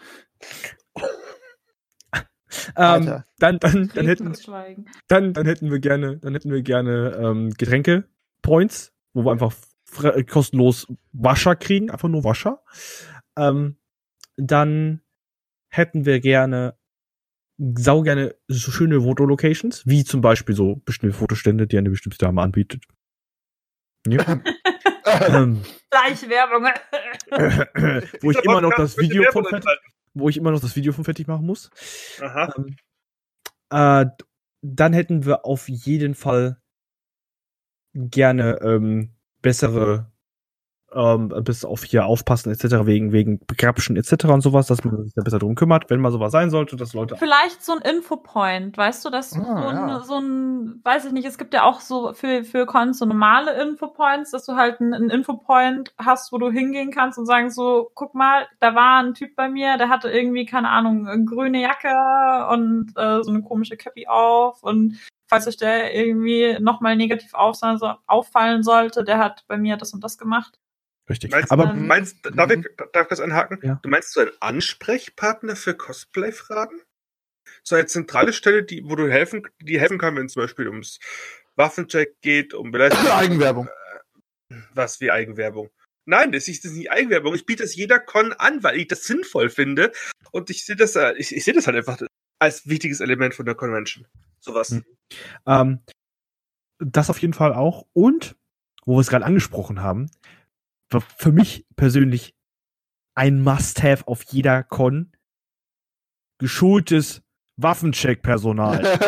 Ähm, dann, dann, dann, hätten, dann, dann hätten wir gerne, dann hätten wir gerne ähm, Getränke Points, wo wir einfach fre- kostenlos Wascher kriegen, einfach nur Wascher. Ähm, dann hätten wir gerne sau gerne so schöne Fotolocations, wie zum Beispiel so bestimmte Fotostände, die eine bestimmte Dame anbietet. Ja. ähm,
Gleich Werbung.
wo ich immer noch das Video von fertig, wo ich immer noch das Video von fertig machen muss.
Aha.
Ähm, äh, dann hätten wir auf jeden Fall gerne ähm, bessere ähm, bis auf hier aufpassen etc. wegen wegen Begrapschen etc. und sowas, dass man sich da besser drum kümmert, wenn mal sowas sein sollte, dass Leute
Vielleicht so ein Infopoint, weißt du, dass
Ah,
so, ein,
ja.
so ein, weiß ich nicht, es gibt ja auch so für, für Cons so normale Infopoints, dass du halt einen, einen Infopoint hast, wo du hingehen kannst und sagen so, guck mal, da war ein Typ bei mir, der hatte irgendwie, keine Ahnung, eine grüne Jacke und äh, so eine komische Cappy auf und falls euch der irgendwie nochmal negativ auffallen sollte, der hat bei mir das und das gemacht.
Richtig.
Meinst,
Aber
Ähm,
meinst, darf, ich,
Mhm.
darf ich das anhaken?
Ja.
Du meinst so einen Ansprechpartner für Cosplay-Fragen? so eine zentrale Stelle, die, wo du helfen, die helfen kann, wenn es zum Beispiel ums Waffencheck geht, um Beleidigung.
Eigenwerbung.
Was wie Eigenwerbung? Nein, das ist, das ist nicht Eigenwerbung. Ich biete das jeder Con an, weil ich das sinnvoll finde. Und ich sehe das, äh, ich, ich sehe das halt einfach als wichtiges Element von der Convention. Sowas.
Hm. Ähm, das auf jeden Fall auch. Und, wo wir es gerade angesprochen haben, war für mich persönlich ein Must-Have auf jeder Con geschultes Waffencheck-Personal.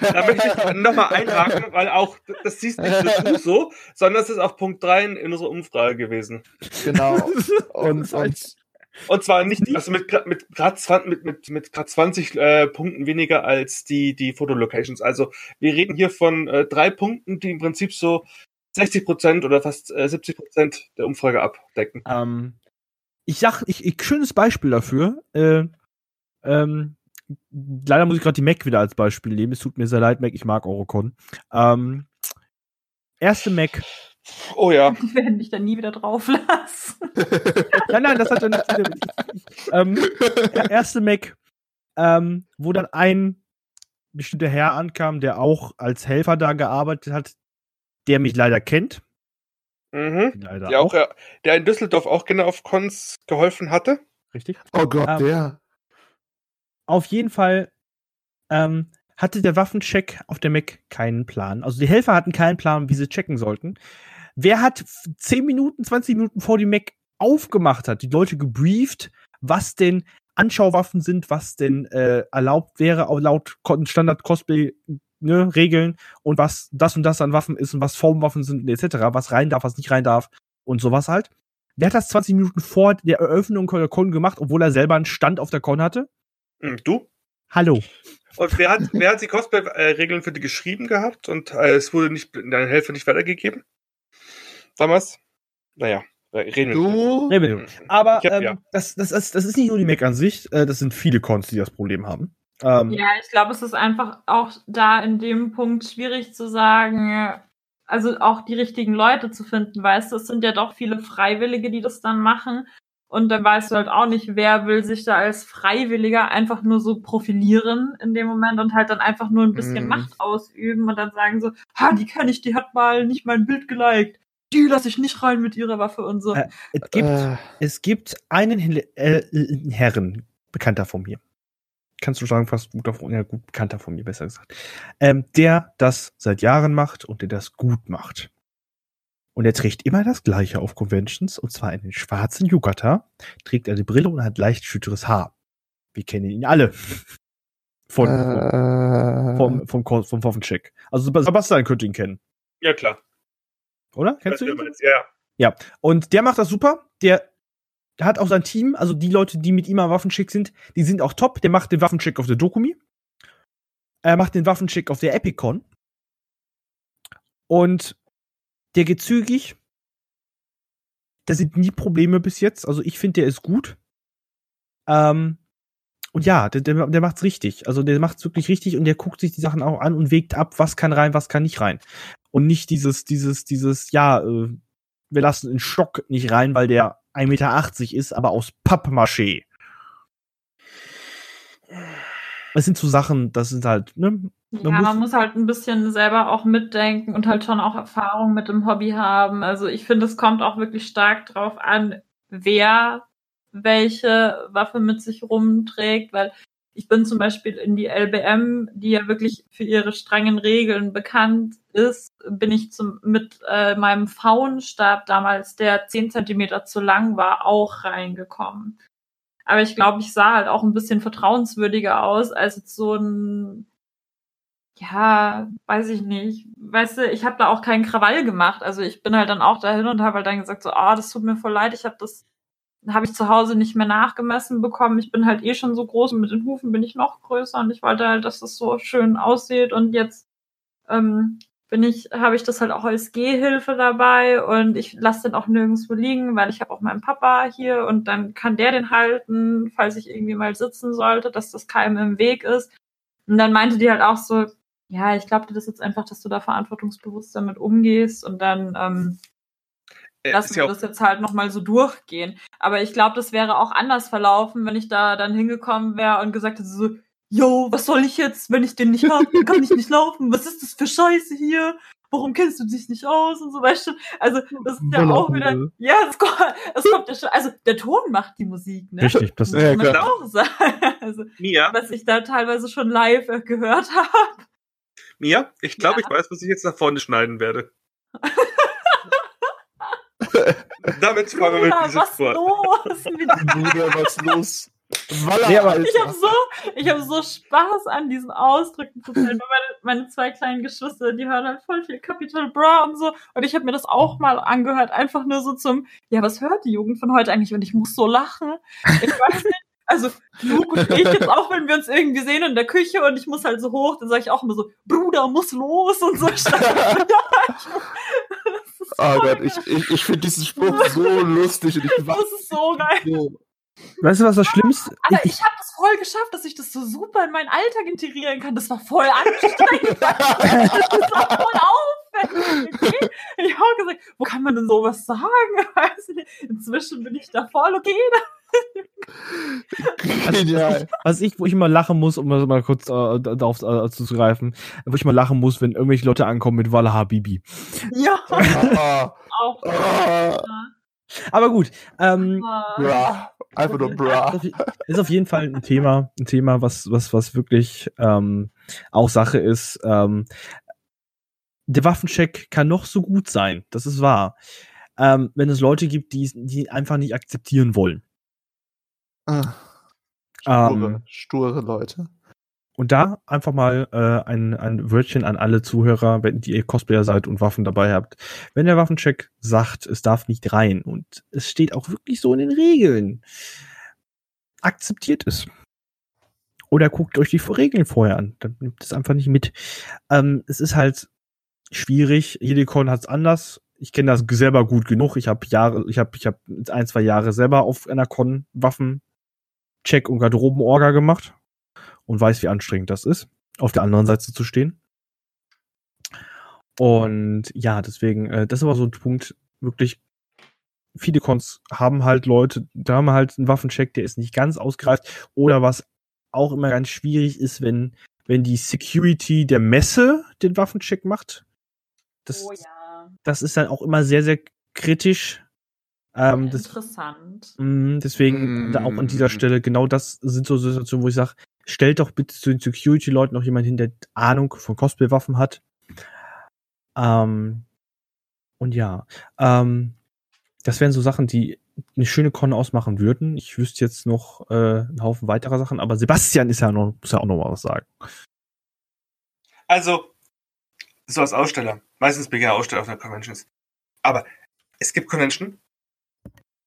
Da möchte ich nochmal einhaken, weil auch, das siehst nicht nur du so, sondern es ist auch Punkt 3 in, unserer Umfrage gewesen.
Genau. Und, und
Und zwar nicht, also mit, mit grad 20, mit, mit, mit grad 20 äh, Punkten weniger als die, die Fotolocations. Also wir reden hier von äh, drei Punkten, die im Prinzip so 60 Prozent oder fast äh, 70 Prozent der Umfrage abdecken.
Ähm, ich sag, ich, ich schönes Beispiel dafür. Äh, ähm, leider muss ich gerade die Mac wieder als Beispiel nehmen. Es tut mir sehr leid, Mac. Ich mag Orocon. Ähm, erste Mac.
Oh ja.
Die werden mich dann nie wieder drauf lassen.
Nein, nein, das hat ich, ähm, der erste Mac, ähm, wo dann ein bestimmter Herr ankam, der auch als Helfer da gearbeitet hat, der mich leider kennt.
Mhm.
Leider
Der auch, äh, der in Düsseldorf auch gerne auf Cons geholfen hatte.
Richtig.
oh Gott,
Ähm,
der.
Auf jeden Fall ähm, hatte der Waffencheck auf der Mac keinen Plan. Also die Helfer hatten keinen Plan, wie sie checken sollten. Wer hat f- 10 Minuten, 20 Minuten vor die Mac aufgemacht hat, die Leute gebrieft, was denn Anschauwaffen sind, was denn äh, erlaubt wäre, auch laut Ko- Standard-Cosplay ne, Regeln und was das und das an Waffen ist und was Formwaffen sind etc., was rein darf, was nicht rein darf und sowas halt. Wer hat das 20 Minuten vor der Eröffnung der Con gemacht, obwohl er selber einen Stand auf der Con hatte?
Hm, du?
Hallo.
Und wer hat, wer hat die Cosplay-Regeln für die geschrieben gehabt und äh, es wurde nicht, deine Helfer nicht weitergegeben? Damals? Naja, reden wir.
Du?
Nee, nee. Aber
hab-
ähm,
ja.
das, das, ist, das ist nicht nur die Mac an sich, äh, das sind viele Cons, die das Problem haben. Ähm,
Ja, ich glaube, es ist einfach auch da in dem Punkt schwierig zu sagen, also auch die richtigen Leute zu finden, weißt du, es sind ja doch viele Freiwillige, die das dann machen. Und dann weißt du halt auch nicht, wer will sich da als Freiwilliger einfach nur so profilieren in dem Moment und halt dann einfach nur ein bisschen
Mhm.
Macht ausüben und dann sagen so, ha, die kenne ich, die hat mal nicht mein Bild geliked. Die lasse ich nicht rein mit ihrer Waffe und so.
Äh, es, gibt,
Äh,
es gibt einen Hel- äh, Herren, Bekannter von mir. Kannst du sagen, fast guter Freund, ja, gut, Bekannter von mir, besser gesagt. Ähm, der das seit Jahren macht und der das gut macht. Und er trägt immer das Gleiche auf Conventions, und zwar einen schwarzen Yukata, trägt eine Brille und hat leicht schütteres Haar. Wir kennen ihn alle. Von,
äh,
vom, vom, vom, vom Waffencheck. Also Sebastian könnte ihn kennen,
Ja, klar.
oder? Kennst du ihn?
du, meinst. Ja, ja.
Und der macht das super. Der hat auch sein Team, also die Leute, die mit ihm am Waffencheck sind, die sind auch top. Der macht den Waffencheck auf der Dokumi. Er macht den Waffencheck auf der Epicon. Und der geht zügig. Da sind nie Probleme bis jetzt. Also ich finde, der ist gut. Ähm, und ja, der, der, der macht's richtig. Also der macht's wirklich richtig und der guckt sich die Sachen auch an und wägt ab, was kann rein, was kann nicht rein. Und nicht dieses, dieses, dieses, ja, äh, wir lassen den Stock nicht rein, weil der 1,80 Meter ist, aber aus Pappmaché. Das sind so Sachen, das sind halt, ne? Man
ja,
muss-
man muss halt ein bisschen selber auch mitdenken und halt schon auch Erfahrung mit dem Hobby haben. Also ich finde, es kommt auch wirklich stark drauf an, wer welche Waffe mit sich rumträgt, weil ich bin zum Beispiel in die LBM, die ja wirklich für ihre strengen Regeln bekannt ist, bin ich zum, mit äh, meinem Faunenstab damals, der 10 Zentimeter zu lang war, auch reingekommen. Aber ich glaube, ich sah halt auch ein bisschen vertrauenswürdiger aus als jetzt so ein ja, weiß ich nicht. Weißt du, ich habe da auch keinen Krawall gemacht. Also ich bin halt dann auch dahin und habe halt dann gesagt so, ah, das tut mir voll leid. Ich habe das, habe ich zu Hause nicht mehr nachgemessen bekommen. Ich bin halt eh schon so groß und mit den Hufen bin ich noch größer und ich wollte halt, dass das so schön aussieht und jetzt ähm, bin ich, habe ich das halt auch als Gehhilfe dabei und ich lasse den auch nirgendwo liegen, weil ich habe auch meinen Papa hier und dann kann der den halten, falls ich irgendwie mal sitzen sollte, dass das keinem im Weg ist. Und dann meinte die halt auch so, ja, ich glaube dir das jetzt einfach, dass du da verantwortungsbewusst damit umgehst und dann ähm,
Äh,
lassen
ist
wir
ja
das jetzt halt nochmal so durchgehen. Aber ich glaube, das wäre auch anders verlaufen, wenn ich da dann hingekommen wäre und gesagt hätte so, yo, was soll ich jetzt, wenn ich den nicht hab, kann ich nicht laufen. Was ist das für Scheiße hier? Warum kennst du dich nicht aus und so, weißt du? Also, das ist ja
Voll
auch wieder, ja, es kommt, es kommt ja schon, also, der Ton macht die Musik, ne?
Richtig, das
Das
Ja,
muss man
klar.
auch sagen. Also,
Mia,
was ich da teilweise schon live äh, gehört habe.
Mia, ich glaube,
Ja.
ich weiß, was ich jetzt nach vorne schneiden werde. Damit fangen wir mit
Bruder,
diesem
was
vor.
los?
Bruder, was los? Walla,
Nee, aber-.
Ich habe so, ich habe so Spaß an diesen Ausdrücken zu Meine, meine zwei kleinen Geschwister, die hören halt voll viel Capital Bra und so. Und ich habe mir das auch mal angehört, einfach nur so zum, ja, was hört die Jugend von heute eigentlich? Und ich muss so lachen. Ich weiß nicht. Also Luke und ich jetzt auch, wenn wir uns irgendwie sehen in der Küche und ich muss halt so hoch, dann sage ich auch immer so, Bruder, muss los und so. Ist
Oh Gott, ich, ich, ich finde diesen Spruch so lustig und ich
Das ist so geil.
so.
Weißt du, was das Schlimmste
Aber
ich,
ich habe das voll geschafft, dass ich das so super in meinen Alltag integrieren kann. Das war voll anstrengend. das war voll aufwendig. Okay? Ich habe gesagt, wo kann man denn sowas sagen? Inzwischen bin ich da voll okay.
Genial.
was ich, wo ich immer lachen muss, um das mal kurz äh, darauf äh, zuzugreifen, wo ich mal lachen muss, wenn irgendwelche Leute ankommen mit Walla Habibi.
Ja,
Ah,
auch.
ah,
Aber gut, ähm,
äh,
bra. Einfach nur bra.
ist auf jeden Fall ein Thema, ein Thema, was, was, was wirklich ähm, auch Sache ist. Ähm, der Waffencheck kann noch so gut sein, das ist wahr. Ähm, wenn es Leute gibt, die die einfach nicht akzeptieren wollen.
Ah,
Ähm,
Sture, sture Leute.
Und da einfach mal äh, ein, ein Wörtchen an alle Zuhörer, wenn ihr Cosplayer seid und Waffen dabei habt. Wenn der Waffencheck sagt, es darf nicht rein und es steht auch wirklich so in den Regeln, akzeptiert es. Oder guckt euch die Regeln vorher an. Dann nimmt es einfach nicht mit. Ähm, es ist halt schwierig. Jede Con hat es anders. Ich kenne das selber gut genug. Ich habe Jahre, ich habe, ich habe ein, zwei Jahre selber auf einer Con Waffencheck und Garderobenorga gemacht und weiß, wie anstrengend das ist, auf der anderen Seite zu stehen. Und ja, deswegen, äh, das ist aber so ein Punkt, wirklich, viele Cons haben halt Leute, da haben wir halt einen Waffencheck, der ist nicht ganz ausgereift. Oder was auch immer ganz schwierig ist, wenn, wenn die Security der Messe den Waffencheck macht. Das,
oh ja.
das ist dann auch immer sehr, sehr kritisch. Ähm, das,
Interessant.
Mm, Deswegen
Mm.
da auch an dieser Stelle, genau das sind so Situationen, wo ich sage, stellt doch bitte zu den Security-Leuten noch jemand hin, der Ahnung von Cosplay-Waffen hat. Ähm, und ja, ähm, das wären so Sachen, die eine schöne Con ausmachen würden. Ich wüsste jetzt noch äh, einen Haufen weiterer Sachen, aber Sebastian ist ja noch, muss ja auch noch mal was sagen.
Also, so als Aussteller. Meistens bin ich ja Aussteller auf der Conventions. Aber es gibt Convention,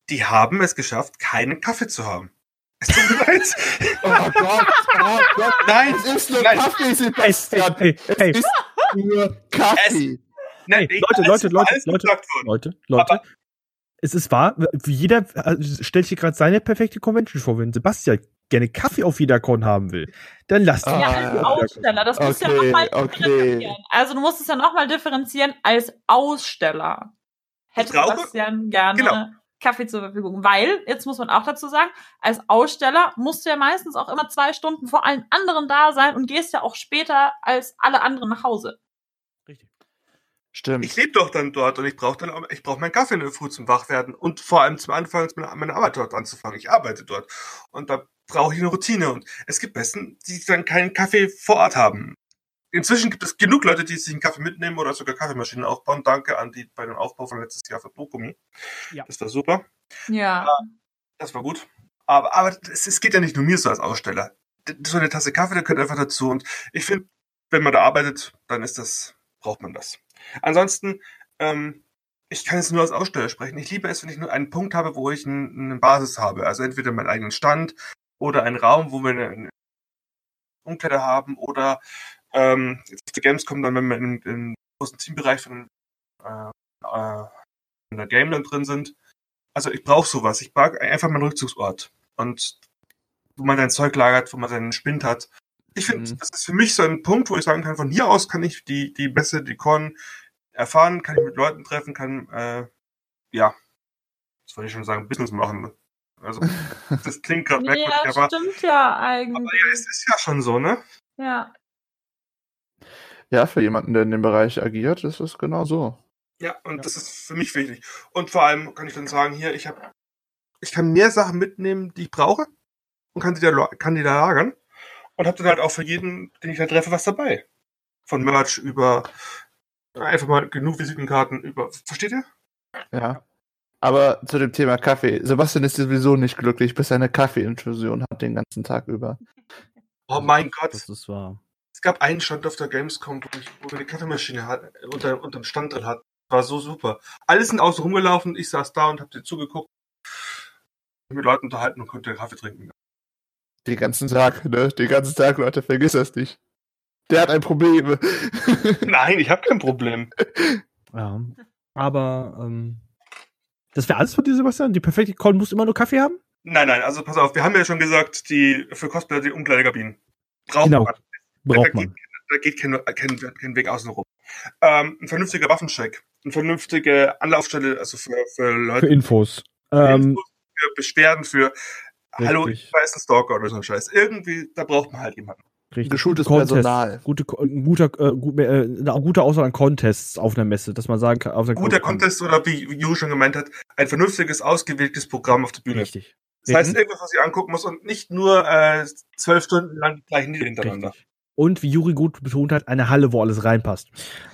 die haben es geschafft, keinen Kaffee zu haben. Es tut mir leid.
Oh Gott, oh Gott.
Nein,
Es ist nur
nein.
Kaffee,
Hey,
Sebastian.
hey, hey,
Es ist nur Kaffee.
nein,
Hey, Leute, Leute, Leute, Leute. Leute, Leute. es ist wahr, wie jeder äh, stellt sich gerade seine perfekte Convention vor. Wenn Sebastian gerne Kaffee auf jeder Con haben will, dann lasst ihn
Ah,
Ja, als Aussteller. Das musst du ja nochmal
okay.
differenzieren. Also du musst es ja nochmal differenzieren als Aussteller. Hätte Sebastian gerne
Genau.
Kaffee zur Verfügung. Weil, jetzt muss man auch dazu sagen, als Aussteller musst du ja meistens auch immer zwei Stunden vor allen anderen da sein und gehst ja auch später als alle anderen nach Hause.
Richtig.
Stimmt.
Ich lebe doch dann dort und ich brauche dann auch- ich brauche meinen Kaffee in der Früh zum Wachwerden und vor allem zum Anfang meine meine Arbeit dort anzufangen. Ich arbeite dort und da brauche ich eine Routine und es gibt Besten, die dann keinen Kaffee vor Ort haben. Inzwischen gibt es genug Leute, die sich einen Kaffee mitnehmen oder sogar Kaffeemaschinen aufbauen. Danke an die bei dem Aufbau von letztes Jahr für Brokumi.
Ja.
Das war super.
Ja.
Das war gut. Aber, aber es, es geht ja nicht nur mir so als Aussteller. So eine Tasse Kaffee, der gehört einfach dazu. Und ich finde, wenn man da arbeitet, dann ist das, braucht man das. Ansonsten, ähm, ich kann jetzt nur als Aussteller sprechen. Ich liebe es, wenn ich nur einen Punkt habe, wo ich ein, eine Basis habe. Also entweder meinen eigenen Stand oder einen Raum, wo wir eine, eine Umkleider haben oder ähm, jetzt auf der Gamescom dann, wenn wir im, im großen Teambereich von äh, äh, in der Gameland drin sind. Also ich brauche sowas. Ich brauche einfach mal einen Rückzugsort. Und wo man sein Zeug lagert, wo man seinen Spind hat. Ich finde,
Mhm.
das ist für mich so ein Punkt, wo ich sagen kann, von hier aus kann ich die, die Messe, die Con erfahren, kann ich mit Leuten treffen, kann, äh, ja, das wollte ich schon sagen, Business machen. Also, das klingt gerade merkwürdig,
das
aber,
stimmt ja
aber
eigentlich.
ja, es ist ja schon so, ne?
Ja.
Ja, für jemanden, der in dem Bereich agiert, ist es genau so.
Ja, und das ist für mich wichtig. Und vor allem kann ich dann sagen, hier, ich habe, ich kann mehr Sachen mitnehmen, die ich brauche und kann die da, kann die da lagern und habe dann halt auch für jeden, den ich da treffe, was dabei. Von Merch über einfach mal genug Visitenkarten über, versteht ihr?
Ja. Aber zu dem Thema Kaffee. Sebastian ist sowieso nicht glücklich, bis er eine Kaffeeinfusion hat den ganzen Tag über.
Oh mein Gott,
Das ist wahr.
Es gab einen Stand auf der Gamescom, wo, ich, wo wir eine Kaffeemaschine unter, unterm Stand drin hatten. War so super. Alle sind außen rumgelaufen, ich saß da und hab dir zugeguckt. Mit Leuten unterhalten und konnte Kaffee trinken.
Den ganzen Tag, ne? Den ganzen Tag, Leute, vergiss das nicht. Der hat ein Problem.
Nein, ich habe kein Problem.
Ja. Aber ähm, das wäre alles von dir, Sebastian? Die perfekte Con muss immer nur Kaffee haben?
Nein, nein, also pass auf, wir haben ja schon gesagt, die für Cosplayer die Umkleidekabinen. Braucht
Genau.
man.
Braucht
da,
man.
Geht, da geht kein, kein, kein Weg außen rum. Ähm, ein vernünftiger Waffencheck. Eine vernünftige Anlaufstelle, also für, für
Für
Leute,
Infos.
für,
Ähm,
Infos, für Beschwerden, für Hallo,
Richtig.
ich weiß ein Stalker oder so ein Scheiß. Irgendwie, da braucht man halt jemanden.
richtig.
Geschultes
Contest.
Personal.
Gute, guter, äh, gut, äh, eine gute Auswahl an Contests auf einer Messe, dass man sagen kann, auf der
Guter
Con-
Contest oder wie Juri schon gemeint hat, ein vernünftiges, ausgewähltes Programm auf der Bühne.
Richtig.
Das heißt, irgendwas, was ich angucken muss und nicht nur äh, zwölf Stunden lang die gleichen Lieder hintereinander.
Richtig. Und wie Juri gut betont hat, eine Halle, wo alles reinpasst.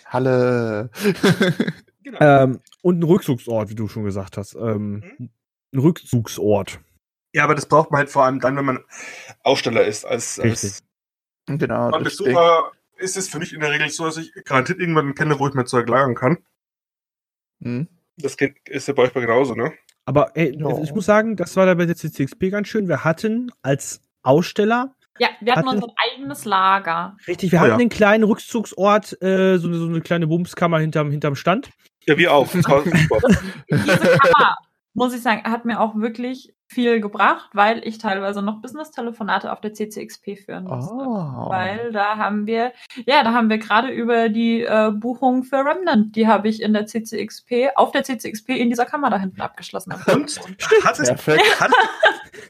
Halle.
Genau.
Ähm, und ein Rückzugsort, wie du schon gesagt hast. Ähm,
Mhm.
Ein Rückzugsort.
Ja, aber das braucht man halt vor allem dann, wenn man Aussteller ist. Als, als
genau.
Beim
deswegen-
Besucher ist es für mich in der Regel so, dass ich garantiert irgendwann kenne, wo ich mein Zeug lagern kann.
Hm.
Das geht- ist ja bei euch genauso, ne?
Aber ey,
Ja.
ich muss sagen, das war da bei der CCXP ganz schön. Wir hatten als Aussteller,
Ja, wir hatten
Hatte-
unser eigenes Lager.
richtig, wir
Oh
hatten
ja.
den kleinen Rückzugsort, äh, so, eine, so eine kleine Bumskammer hinterm, hinterm Stand.
Ja, wir auch.
Diese Kammer, muss ich sagen, hat mir auch wirklich viel gebracht, weil ich teilweise noch Business-Telefonate auf der CCXP führen musste.
Oh.
Weil da haben wir, ja, da haben wir gerade über die äh, Buchung für Remnant, die habe ich in der CCXP, auf der CCXP in dieser Kammer da hinten abgeschlossen.
Und hat es,
Perfekt.
hat,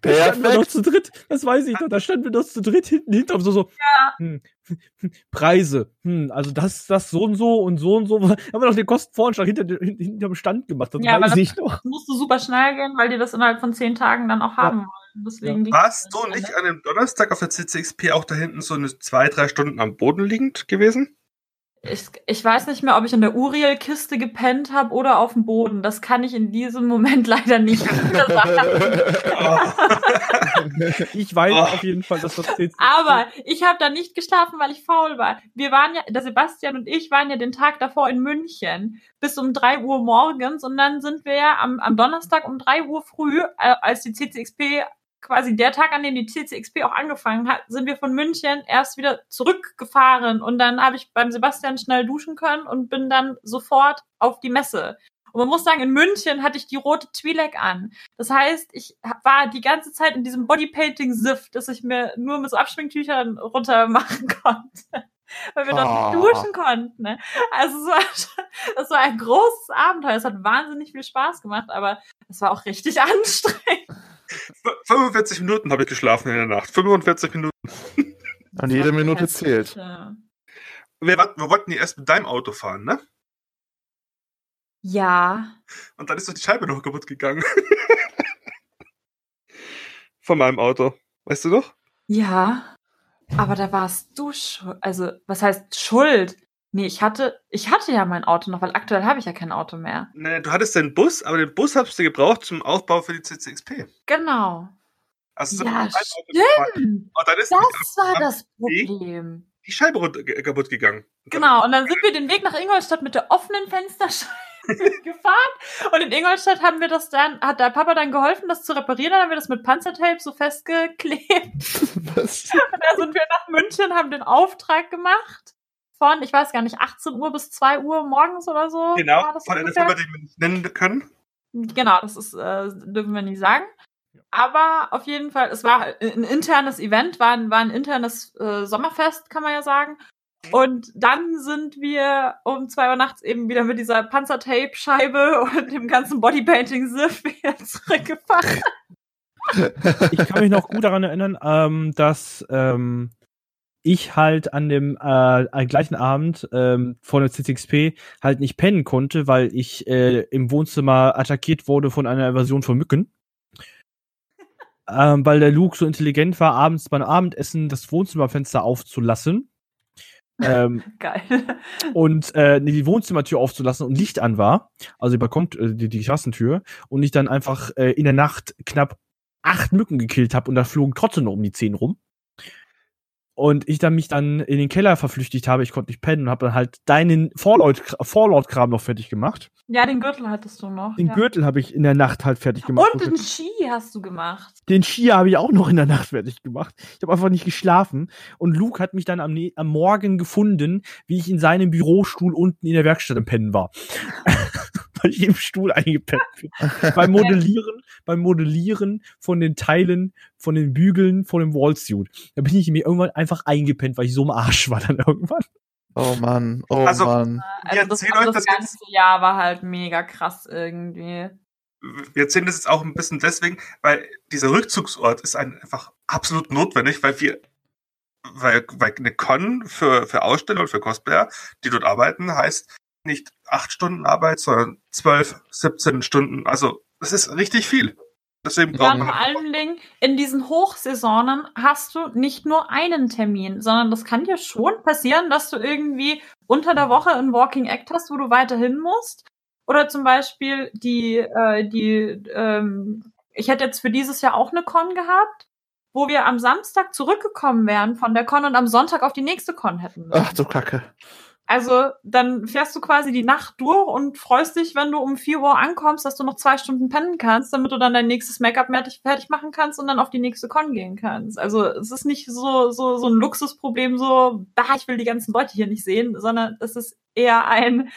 Da standen wir noch
Perfekt.
zu dritt, das weiß ich noch, da standen wir noch zu dritt hinten hinterm so, so hm, Preise, hm, also das, das so und so und so und so. Haben wir noch den Kostenvoranschlag hinter, hin- hinterm Stand gemacht, das
Ja, aber
weiß
das-
ich noch.
Das musste super schnell gehen, weil die das innerhalb von zehn Tagen dann auch haben wollen. Deswegen liegt
warst
das
du nicht an einem Donnerstag auf der CCXP auch da hinten so eine zwei, drei Stunden am Boden liegend gewesen?
Ich, ich weiß nicht mehr, ob ich in der Uriel-Kiste gepennt habe oder auf dem Boden. Das kann ich in diesem Moment leider nicht sagen.
Ich weiß
Oh.
auf jeden Fall, dass das jetzt.
Aber ich habe da nicht geschlafen, weil ich faul war. Wir waren ja, der Sebastian und ich waren ja den Tag davor in München bis um drei Uhr morgens und dann sind wir ja am, am Donnerstag um drei Uhr früh, äh, als die CCXP quasi der Tag, an dem die CCXP auch angefangen hat, sind wir von München erst wieder zurückgefahren und dann habe ich beim Sebastian schnell duschen können und bin dann sofort auf die Messe. Und man muss sagen, in München hatte ich die rote Twi'lek an. Das heißt, ich war die ganze Zeit in diesem Bodypainting-Sift, dass ich mir nur mit so Abschminktüchern runter machen konnte. Weil wir dort
Ah.
nicht duschen konnten. Ne? Also es war, es war ein großes Abenteuer. Es hat wahnsinnig viel Spaß gemacht, aber es war auch richtig anstrengend.
F- 45 Minuten habe ich geschlafen in der Nacht. 45 Minuten.
Und jede Minute zählt.
Ja.
Wir, wir wollten ja erst mit deinem Auto fahren, ne?
Ja.
Und dann ist doch die Scheibe noch kaputt gegangen. Von meinem Auto. Weißt du noch?
Ja. Aber da warst du schuld. Also, was heißt schuld? Nee, ich hatte, ich hatte ja mein Auto noch, weil aktuell habe ich ja kein Auto mehr.
Nee, du hattest den Bus, aber den Bus hast du gebraucht zum Aufbau für die CCXP.
Genau.
Also
Ja, stimmt.
Und dann ist
Das war das Problem.
die Scheibe kaputt gegangen.
Genau, und dann sind wir den Weg nach Ingolstadt mit der offenen Fensterscheibe gefahren. Und in Ingolstadt haben wir das dann, hat der Papa dann geholfen, das zu reparieren. Dann haben wir das mit Panzertape so festgeklebt.
Was?
Und dann sind wir nach München, haben den Auftrag gemacht. Von, ich weiß gar nicht, 18 Uhr bis 2 Uhr morgens oder so.
Genau, von einer. Firma, die wir nicht nennen können.
Genau, das ist, äh, dürfen wir nicht sagen. Aber auf jeden Fall, es war ein internes Event, war ein, war ein internes äh, Sommerfest, kann man ja sagen. Und dann sind wir um zwei Uhr nachts eben wieder mit dieser Panzertape-Scheibe und dem ganzen Bodypainting-Siff wieder zurückgefahren.
ich kann mich noch gut daran erinnern, ähm, dass ähm, ich halt an dem äh, gleichen Abend ähm, vor der CCXP halt nicht pennen konnte, weil ich äh, im Wohnzimmer attackiert wurde von einer Invasion von Mücken. ähm, weil der Luke so intelligent war, abends beim Abendessen das Wohnzimmerfenster aufzulassen. ähm,
Geil.
und äh, die Wohnzimmertür aufzulassen und Licht an war, also die Balkon, äh, die, die Klassentür, und ich dann einfach äh, in der Nacht knapp acht Mücken gekillt habe und da flogen trotzdem noch um die zehn rum. Und ich dann mich dann in den Keller verflüchtigt habe, ich konnte nicht pennen und habe dann halt deinen Fallout-Kram noch fertig gemacht.
Ja, den Gürtel hattest du noch.
Den
ja.
Gürtel habe ich in der Nacht halt fertig gemacht.
Und den Ski hast du gemacht.
Den Ski habe ich auch noch in der Nacht fertig gemacht. Ich habe einfach nicht geschlafen. Und Luke hat mich dann am, am Morgen gefunden, wie ich in seinem Bürostuhl unten in der Werkstatt im Pennen war. Weil ich im Stuhl eingepennt bin. beim Modellieren, beim Modellieren von den Teilen, von den Bügeln, von dem Wallsuit. Da bin ich mir irgendwann einfach eingepennt, weil ich so im Arsch war dann irgendwann.
Oh Mann, oh
Also-
Mann.
Also
Wir
das, also das
das
ganze Jahr war halt mega krass irgendwie.
wir erzählen das jetzt auch ein bisschen deswegen, weil dieser Rückzugsort ist ein- einfach absolut notwendig, weil wir, weil, weil eine Con für, für Aussteller und für Cosplayer, die dort arbeiten, heißt nicht acht Stunden Arbeit, sondern zwölf, 17 Stunden. Also, das ist richtig viel. Deswegen
Ja,
braucht
und
man
vor allen Dingen, in diesen Hochsaisonen hast du nicht nur einen Termin, sondern das kann dir schon passieren, dass du irgendwie unter der Woche ein Walking Act hast, wo du weiterhin musst. Oder zum Beispiel die, äh, die, ähm, ich hätte jetzt für dieses Jahr auch eine Con gehabt, wo wir am Samstag zurückgekommen wären von der Con und am Sonntag auf die nächste Con hätten. müssen.
Ach du Kacke.
Also dann fährst du quasi die Nacht durch und freust dich, wenn du um 4 Uhr ankommst, dass du noch zwei Stunden pennen kannst, damit du dann dein nächstes Make-up fertig, machen kannst und dann auf die nächste Con gehen kannst. Also es ist nicht so, so, so ein Luxusproblem, so, bah, ich will die ganzen Leute hier nicht sehen, sondern es ist eher ein,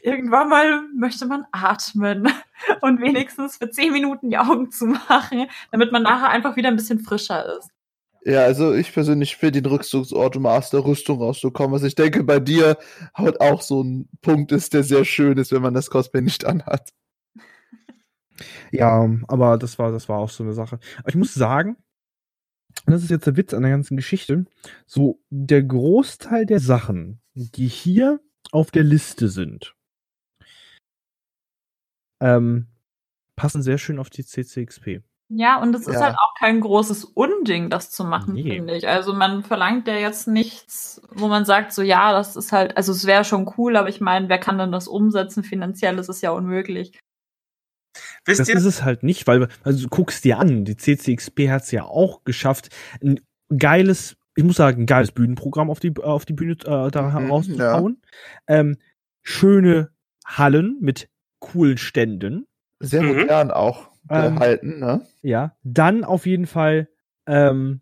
irgendwann mal möchte man atmen und wenigstens für 10 Minuten die Augen zu machen, damit man nachher einfach wieder ein bisschen frischer ist.
Ja, also ich persönlich will den Rückzugsort, um aus der Rüstung rauszukommen. Was ich denke, bei dir halt auch so ein Punkt ist, der sehr schön ist, wenn man das Cosplay nicht anhat.
Ja, aber das war, das war auch so eine Sache. Aber ich muss sagen, das ist jetzt der Witz an der ganzen Geschichte, so der Großteil der Sachen, die hier auf der Liste sind, ähm, passen sehr schön auf die CCXP.
Ja, und es ist
Ja.
halt auch kein großes Unding, das zu machen,
Nee.
finde ich. Also man verlangt ja jetzt nichts, wo man sagt, so ja, das ist halt, also es wäre schon cool, aber ich meine, wer kann denn das umsetzen? Finanziell ist es ja unmöglich.
Wisst
Das
ihr,
ist es halt nicht, weil, also du guckst dir an, die CCXP hat es ja auch geschafft, ein geiles, ich muss sagen, ein geiles Bühnenprogramm auf die, auf die Bühne äh, da
Mhm,
herauszubauen. Ähm, schöne Hallen mit coolen Ständen.
Sehr
Mhm.
modern auch
Ähm,
gehalten, ne?
Ja, dann auf jeden Fall, ähm,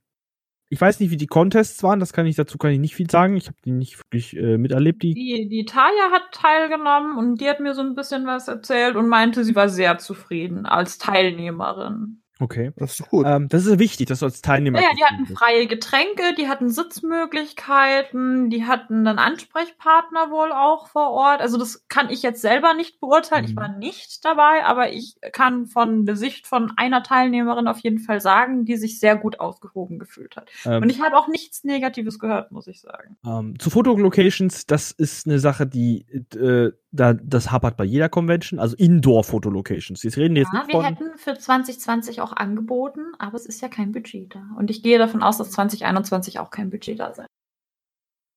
ich weiß nicht, wie die Contests waren, das kann ich dazu kann ich nicht viel sagen. Ich habe die nicht wirklich äh, miterlebt, die.
Die, die Taya hat teilgenommen und die hat mir so ein bisschen was erzählt und meinte, sie war sehr zufrieden als Teilnehmerin.
Okay.
Das ist gut.
Ähm, das ist wirklich, dass du als Teilnehmer.
Naja, die hatten freie Getränke, die hatten Sitzmöglichkeiten, die hatten einen Ansprechpartner wohl auch vor Ort. Also das kann ich jetzt selber nicht beurteilen. Ich
Mhm.
war nicht dabei, aber ich kann von der Sicht von einer Teilnehmerin auf jeden Fall sagen, die sich sehr gut aufgehoben gefühlt hat.
Ähm,
Und ich habe auch nichts Negatives gehört, muss ich sagen.
Ähm, zu Fotolocations, das ist eine Sache, die äh, da das hapert bei jeder Convention, also Indoor-Fotolocations. Jetzt reden wir jetzt
Ja, wir
von.
hätten für 2020 auch angeboten, aber es ist ja kein Budget da. Und ich gehe davon aus, dass 2021 auch kein Budget da sein.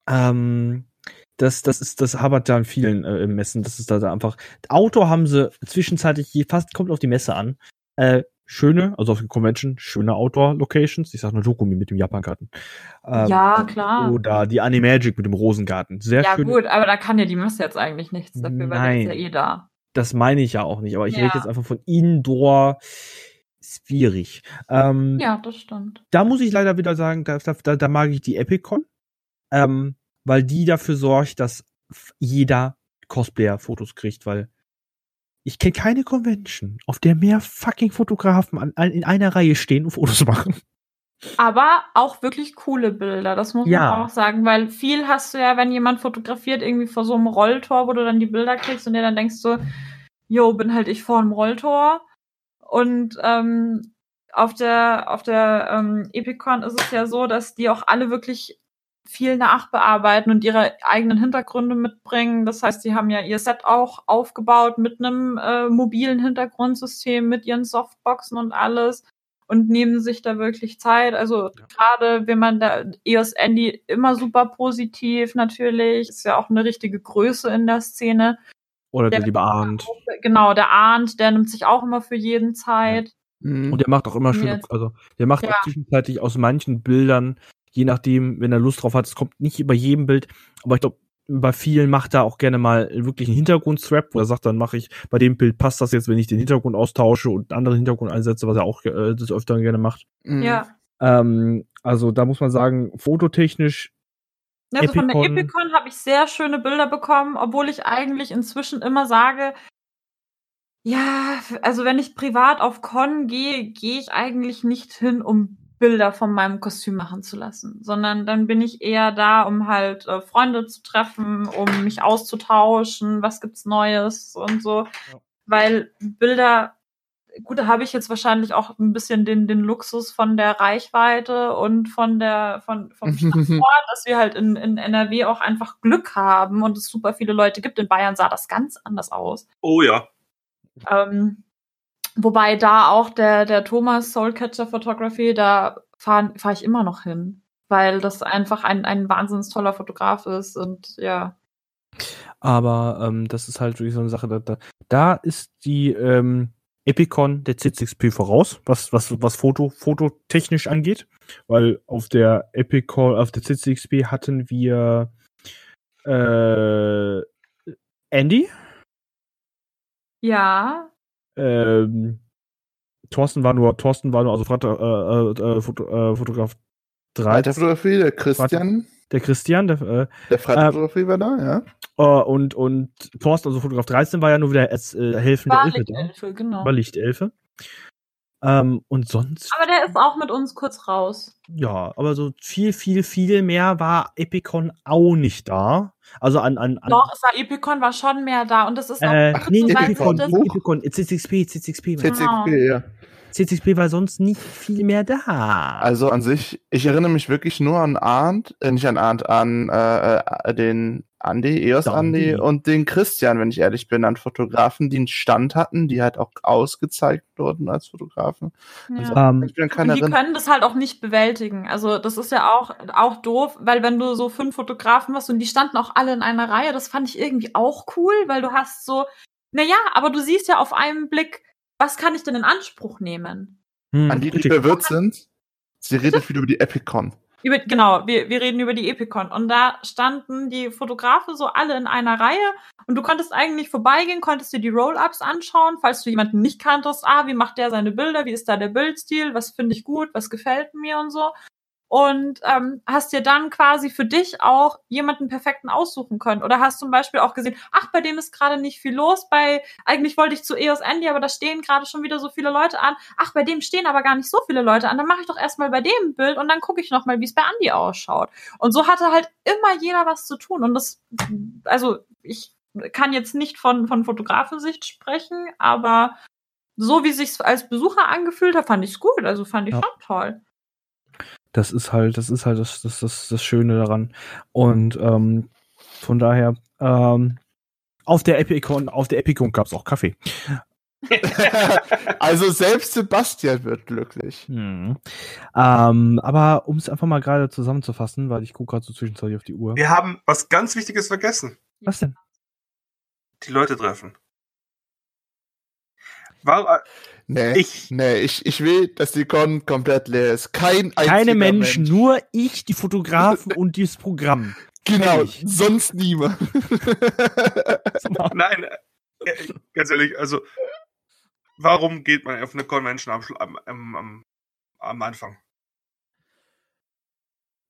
Ähm, das, das ist, das hapert da an vielen äh, Messen. Das ist da, da einfach. Outdoor haben sie zwischenzeitlich je, fast kommt auf die Messe an. Äh, schöne, also auf der Convention, schöne Outdoor-Locations. Ich sag nur Dokumi mit dem Japan-Garten. Ähm,
ja, klar.
Oder die Animagic mit dem Rosengarten. Sehr
ja,
schön.
gut, aber da kann ja die Messe jetzt eigentlich nichts dafür, weil der ist ja
Nein.
eh da.
Das meine ich ja auch nicht, aber ich
Ja.
rede jetzt einfach von Indoor. Schwierig. Ähm,
Ja, das stimmt.
da muss ich leider wieder sagen, da, da, da mag ich die EpicCon, ähm, weil die dafür sorgt, dass jeder Cosplayer Fotos kriegt, weil ich kenne keine Convention, auf der mehr fucking Fotografen an, an, in einer Reihe stehen und Fotos machen.
Aber auch wirklich coole Bilder, das muss
Ja.
man auch sagen, weil viel hast du ja, wenn jemand fotografiert, irgendwie vor so einem Rolltor, wo du dann die Bilder kriegst und dir dann denkst so, jo, bin halt ich vor einem Rolltor. Und ähm, auf der, auf der ähm, Epicon ist es ja so, dass die auch alle wirklich viel nachbearbeiten und ihre eigenen Hintergründe mitbringen. Das heißt, sie haben ja ihr Set auch aufgebaut mit einem äh, mobilen Hintergrundsystem, mit ihren Softboxen und alles und nehmen sich da wirklich Zeit. Also ja. gerade wenn man da EOS Andy immer super positiv natürlich, ist ja auch eine richtige Größe in der Szene.
Oder der, der liebe Arndt.
Genau, der Arndt, der nimmt sich auch immer für jeden Zeit.
Mhm. Und der macht auch immer schön, also der macht ja. auch zwischenzeitlich aus manchen Bildern, je nachdem, wenn er Lust drauf hat, es kommt nicht bei jedem Bild, aber ich glaube, bei vielen macht er auch gerne mal wirklich einen Hintergrundstrap, wo er sagt, dann mache ich bei dem Bild passt das jetzt, wenn ich den Hintergrund austausche und einen anderen Hintergrund einsetze, was er auch äh, des Öfteren gerne macht.
Mhm. Ja.
Ähm, also da muss man sagen, fototechnisch.
Also Epicon, von der Epicon habe ich sehr schöne Bilder bekommen, obwohl ich eigentlich inzwischen immer sage, ja, also wenn ich privat auf Con gehe, gehe ich eigentlich nicht hin, um Bilder von meinem Kostüm machen zu lassen, sondern dann bin ich eher da, um halt äh, Freunde zu treffen, um mich auszutauschen, was gibt's Neues und so, ja. weil Bilder gut, da habe ich jetzt wahrscheinlich auch ein bisschen den, den Luxus von der Reichweite und von der, von, vom Standort, dass wir halt in, in NRW auch einfach Glück haben und es super viele Leute gibt. In Bayern sah das ganz anders aus.
Oh ja.
Ähm, Wobei da auch der, der Thomas Soulcatcher Photography, da fahre fahr ich immer noch hin, weil das einfach ein, ein wahnsinnig toller Fotograf ist und ja.
Aber ähm, das ist halt wirklich so eine Sache, da, da, da ist die ähm, Epicon der C6P voraus, was, was, was Foto, fototechnisch angeht, weil auf der Epicon, auf der C6P hatten wir äh, Andy.
Ja.
Ähm, Thorsten war nur, Thorsten war nur, also äh, äh, äh, Foto, äh, Fotograf
3. Der Fotografie, der Christian.
Der Christian, der, äh,
der Freitagfotografie äh, war da, ja.
Uh, und, und Thorsten, also Fotograf 13, war ja nur wieder als äh, helfende
war Elfe Lichtelfe, genau.
War Lichtelfe. Ähm, und sonst.
Aber der ist auch mit uns kurz raus.
Ja, aber so viel, viel, viel mehr war Epicon auch nicht da. Also an, an, an
Doch, es war Epicon war schon mehr da und das ist auch
äh, Ach, nee, Epicon, das Epicon, C6P, C6P.
C6P, ja.
C6P war sonst nicht viel mehr da.
Also an sich, ich erinnere mich wirklich nur an Arndt, äh, nicht an Arndt, an äh, äh den Andi, EOS Andi und den Christian, wenn ich ehrlich bin, an Fotografen, die einen Stand hatten, die halt auch ausgezeigt wurden als Fotografen.
Ja. Also, um, ähm, die können das halt auch nicht bewältigen. Also das ist ja auch, auch doof, weil wenn du so fünf Fotografen hast und die standen auch alle in einer Reihe, das fand ich irgendwie auch cool, weil du hast so, naja, aber du siehst ja auf einen Blick, was kann ich denn in Anspruch nehmen?
Hm, an die, die verwirrt sind, sie redet wieder über die Epicon.
Über, genau, wir, wir reden über die Epicon. Und da standen die Fotografen so alle in einer Reihe und du konntest eigentlich vorbeigehen, konntest dir die Roll-Ups anschauen, falls du jemanden nicht kanntest. Ah, wie macht der seine Bilder? Wie ist da der Bildstil? Was finde ich gut? Was gefällt mir und so? Und ähm, hast dir dann quasi für dich auch jemanden perfekten aussuchen können. Oder hast zum Beispiel auch gesehen, ach, bei dem ist gerade nicht viel los, bei eigentlich wollte ich zu EOS Andy, aber da stehen gerade schon wieder so viele Leute an. Ach, bei dem stehen aber gar nicht so viele Leute an. Dann mache ich doch erstmal bei dem ein Bild und dann gucke ich nochmal, wie es bei Andy ausschaut. Und so hatte halt immer jeder was zu tun. Und das, also ich kann jetzt nicht von, von Fotografensicht sprechen, aber so wie sich's als Besucher angefühlt hat, fand ich's gut. Also fand ich ja. schon toll.
Das ist halt, das ist halt das, das, das, das Schöne daran. Und ähm, von daher, ähm, auf der Epicon, auf der Epicon gab es auch Kaffee.
also selbst Sebastian wird glücklich.
Hm. Ähm, aber um es einfach mal gerade zusammenzufassen, weil ich gucke gerade so zwischenzeitlich auf die Uhr.
Wir haben was ganz Wichtiges vergessen.
Was denn?
Die Leute treffen. War,
Nee, ich, nee, ich, ich will, dass die Con komplett leer ist. Kein
Keine Menschen, Mensch. nur ich, die Fotografen und dieses Programm.
Genau, sonst niemand.
Nein, äh, ganz ehrlich, also warum geht man auf eine Convention am, am, am, am Anfang?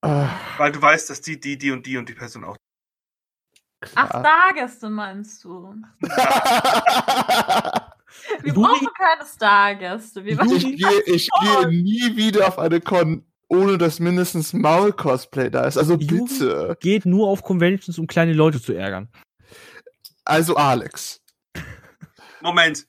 Uh. Weil du weißt, dass die, die, die und die und die Person auch.
Ach, Stargäste meinst du? Wir Juri, brauchen keine Stargäste. Wir
ich gehe, ich gehe nie wieder auf eine Con, ohne dass mindestens Maul-Cosplay da ist. Also bitte.
Geht nur auf Conventions, um kleine Leute zu ärgern.
Also Alex.
Moment.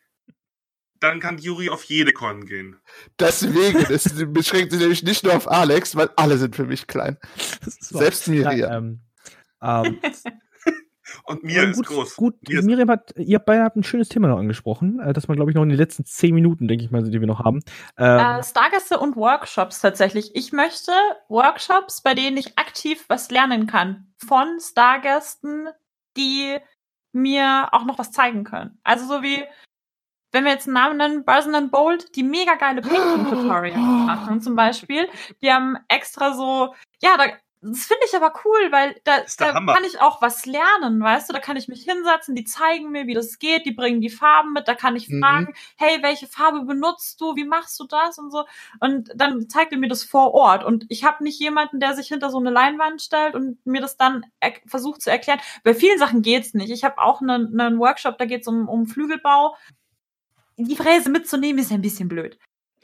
dann kann Juri auf jede Con gehen.
Deswegen, es beschränkt sich nämlich nicht nur auf Alex, weil alle sind für mich klein. Selbst Miriam.
Ja, ähm, ähm,
Und mir ist
gut,
groß.
Gut,
Mir ist-
Miriam hat, ihr beide habt ein schönes Thema noch angesprochen, äh, das man, glaube ich, noch in den letzten zehn Minuten, denke ich mal, die wir noch haben. Ähm,
Äh, Stargäste und Workshops tatsächlich. Ich möchte Workshops, bei denen ich aktiv was lernen kann. Von Stargästen, die mir auch noch was zeigen können. Also so wie, wenn wir jetzt einen Namen nennen, Barson and Bold, die mega geile Painting-Tutorials machen zum Beispiel. Die haben extra so, ja, da, das finde ich aber cool, weil da, da kann ich auch was lernen, weißt du? Da kann ich mich hinsetzen, die zeigen mir, wie das geht, die bringen die Farben mit, da kann ich
Mhm.
fragen, hey, welche Farbe benutzt du, wie machst du das und so. Und dann zeigt er mir das vor Ort. Und ich habe nicht jemanden, der sich hinter so eine Leinwand stellt und mir das dann er versucht zu erklären. Bei vielen Sachen geht's nicht. Ich habe auch einen, einen Workshop, da geht's um, um Flügelbau. Die Fräse mitzunehmen ist ein bisschen blöd.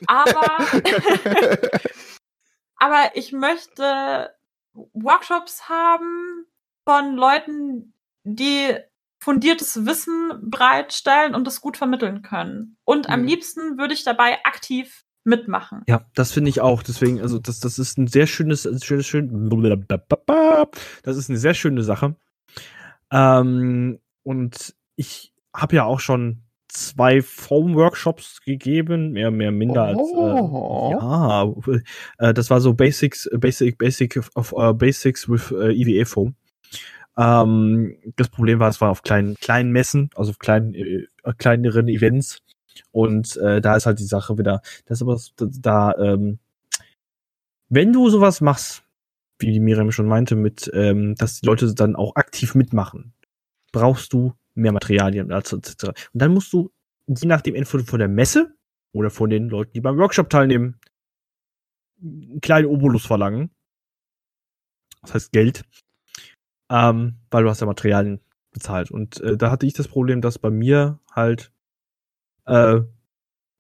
Aber, aber ich möchte Workshops haben von Leuten, die fundiertes Wissen bereitstellen und das gut vermitteln können. Und am
Mhm.
liebsten würde ich dabei aktiv mitmachen.
Ja, das finde ich auch. Deswegen, also das, das ist ein sehr schönes, schönes, schön. Das ist eine sehr schöne Sache. Ähm, und ich habe ja auch schon zwei Foam-Workshops gegeben, mehr, mehr, minder
Oh.
als. Äh, ja, äh, das war so Basics, Basic, Basic of uh, Basics with äh, EVA Foam. Ähm, das Problem war, es war auf kleinen, kleinen Messen, also auf kleinen, äh, kleineren Events. Und äh, da ist halt die Sache wieder, das ist aber da, ähm, wenn du sowas machst, wie die Miriam schon meinte, mit, ähm, dass die Leute dann auch aktiv mitmachen, brauchst du mehr Materialien etc. Und dann musst du, je nachdem, entweder von der Messe oder von den Leuten, die beim Workshop teilnehmen, einen kleinen Obolus verlangen. Das heißt Geld. Ähm, weil du hast ja Materialien bezahlt. Und äh, da hatte ich das Problem, dass bei mir halt äh,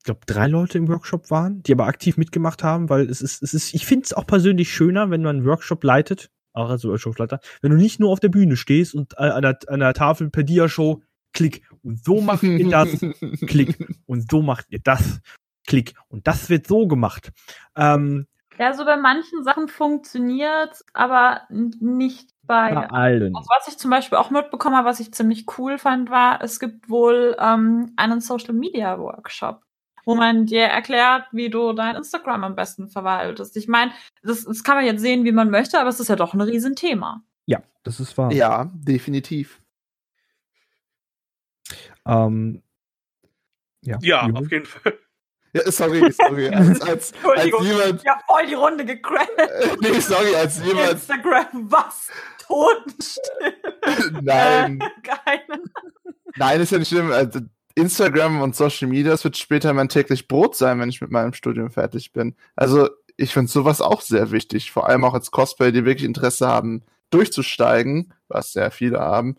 ich glaube, drei Leute im Workshop waren, die aber aktiv mitgemacht haben, weil es ist, es ist, ich finde es auch persönlich schöner, wenn man einen Workshop leitet, auch als Workshopleiter, wenn du nicht nur auf der Bühne stehst und äh, an der, an der Tafel per Dia-Show, klick, und so macht ihr das, klick, und so macht ihr das, klick, und das wird so gemacht. Ähm,
Ja, so bei manchen Sachen funktioniert, aber nicht bei
bei allen.
Also was ich zum Beispiel auch mitbekommen habe, was ich ziemlich cool fand, war, es gibt wohl ähm, einen Social Media Workshop, wo man dir erklärt, wie du dein Instagram am besten verwaltest. Ich meine, das, das kann man jetzt sehen, wie man möchte, aber es ist ja doch ein Riesenthema.
Ja, das ist wahr.
ja, definitiv.
Ähm, ja,
Ja, auf jeden Fall.
Ja, sorry, sorry. Als, als, als
Entschuldigung.
jemand.
Ja, voll die Runde gecrashed.
Äh, nee, sorry, als jemand.
Instagram, was? Totenstill.
Nein.
Äh, keine.
Nein, ist ja nicht schlimm. Also, Instagram und Social Media, das wird später mein täglich Brot sein, wenn ich mit meinem Studium fertig bin. Also, ich finde sowas auch sehr wichtig. Vor allem auch als Cosplayer, die wirklich Interesse haben, durchzusteigen, was sehr viele haben.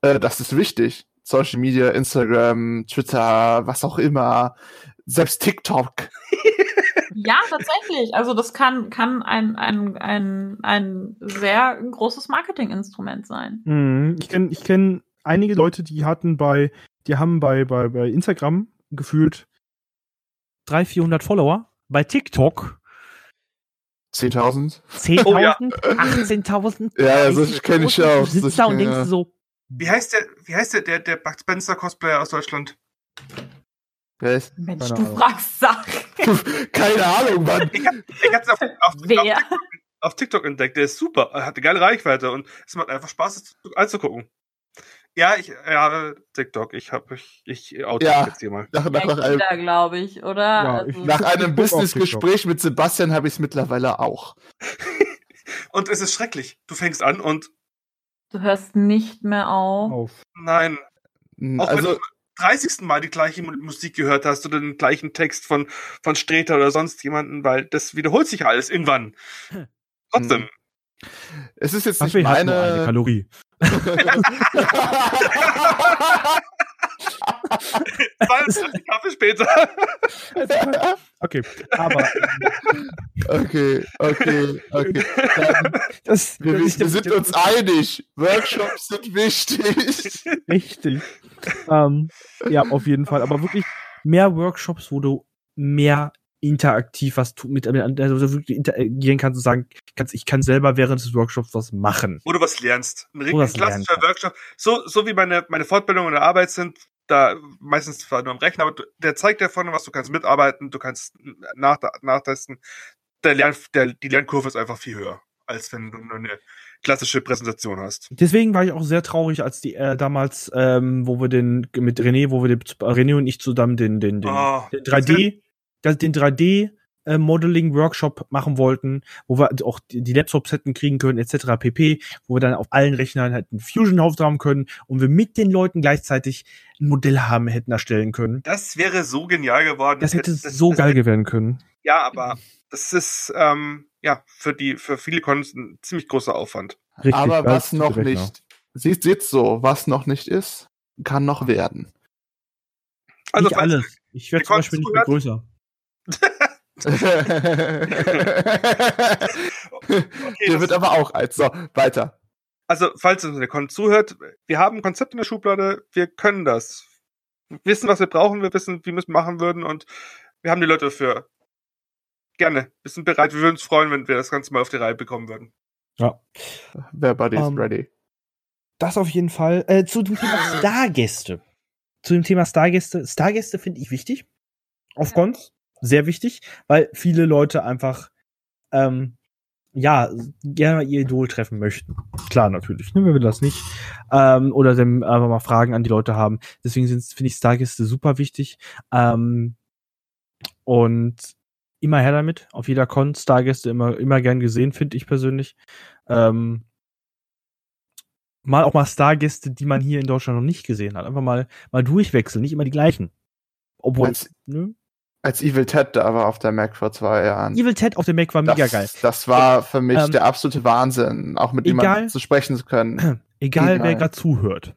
Äh, das ist wichtig. Social Media, Instagram, Twitter, was auch immer. Selbst TikTok.
Ja, tatsächlich. Also das kann, kann ein, ein, ein, ein sehr großes Marketinginstrument sein.
Mhm. Ich kenne ich kenn einige Leute, die hatten bei, die haben bei, bei, bei Instagram gefühlt 300, 400 Follower. Bei TikTok
10.000.
10.000,
Oh ja.
18.000.
Ja, das kenn ich
30.000.
auch.
Du sitzt da und denkst
ja.
so,
Wie heißt der, wie heißt der, der, der Bud Spencer Cosplayer aus Deutschland?
Wer ist?
Mensch,
Keine
du
Ahnung.
fragst Sachen.
Keine Ahnung, Mann.
Ich hab's auf, auf, auf,
Wer?
TikTok, auf TikTok entdeckt. Der ist super. Er hat eine geile Reichweite und es macht einfach Spaß, zu- anzugucken. Ja, ich, ja, TikTok. Ich hab, ich, ich oute
Ja.
jetzt hier mal.
Nach, nach, nach einem,
glaube ich, oder?
Ja,
also,
ich-
nach einem Businessgespräch mit Sebastian habe ich es mittlerweile auch.
Und es ist schrecklich. Du fängst an und
du hörst nicht mehr auf.
auf.
nein, auch wenn
Also,
du 30. Mal die gleiche Mu- Musik gehört hast oder den gleichen Text von, von Streter oder sonst jemanden, weil das wiederholt sich ja alles irgendwann. Trotzdem.
es ist jetzt
Kaffee
nicht
hat nur eine
meine.
Kalorie.
22 Kaffee später.
Okay, aber
okay, okay, okay.
Das,
wir,
das
wir sind uns einig. Workshops sind wichtig.
Richtig. ähm, ja, auf jeden Fall. Aber wirklich, mehr Workshops, wo du mehr interaktiv was tu- mit, also wirklich interagieren kannst und sagen kannst, ich kann selber während des Workshops was machen.
Wo du was lernst. Ein richtig klassischer
lernen
Workshop. So, so wie meine, meine Fortbildung und Arbeit sind, da meistens zwar nur am Rechner, aber der zeigt dir vorne was, du kannst mitarbeiten, du kannst nach, nachtesten. Der Lern, der, die Lernkurve ist einfach viel höher, als wenn du nur eine klassische Präsentation hast.
Deswegen war ich auch sehr traurig, als die äh, damals, ähm, wo wir den mit René, wo wir den, René und ich zusammen den den den,
Oh,
den 3D, das- den 3D äh, Modeling Workshop machen wollten, wo wir auch die, Laptops hätten kriegen können etc. pp, wo wir dann auf allen Rechnern halt einen Fusion drauf haben können und wir mit den Leuten gleichzeitig ein Modell haben hätten erstellen können.
Das wäre so genial geworden.
Das hätte so geil werden können.
Ja, aber das ist ähm, ja für die für viele Cons ein ziemlich großer Aufwand.
Richtig,
Aber was noch nicht, sieht, sieht so, was noch nicht ist, kann noch werden.
Also
nicht alles. Ich werde zum Beispiel nicht mehr größer.
Okay,
Der
das-
wird aber auch alt. So, weiter.
Also, falls uns der Con zuhört, wir haben ein Konzept in der Schublade, wir können das. Wir wissen, was wir brauchen, wir wissen, wie wir es machen würden und wir haben die Leute dafür. Gerne. Wir sind bereit, wir würden uns freuen, wenn wir das Ganze mal auf die Reihe bekommen würden.
Ja.
Wer Buddy ist
Ähm,
ready.
Das auf jeden Fall. Äh, zu dem Thema Stargäste. Zu dem Thema Stargäste. Stargäste finde ich wichtig. Auf Cons. Sehr wichtig, weil viele Leute einfach, ähm, ja, gerne ihr Idol treffen möchten. Klar, natürlich. Ne, wer will das nicht? Ähm, oder dann einfach mal Fragen an die Leute haben. Deswegen sind- finde ich Stargäste super wichtig. Ähm, und immer her damit. Auf jeder Con Stargäste immer, immer gern gesehen, finde ich persönlich. Ähm, mal auch mal Stargäste, die man hier in Deutschland noch nicht gesehen hat. Einfach mal, mal durchwechseln, nicht immer die gleichen. Obwohl,
Als,
ne?
Als Evil Ted da war auf der Mac vor zwei Jahren.
Evil Ted auf dem Mac war mega
das,
geil.
Das war für mich
Ähm,
der absolute Wahnsinn, auch mit
egal-
jemandem zu sprechen zu können.
Egal, wer gerade zuhört.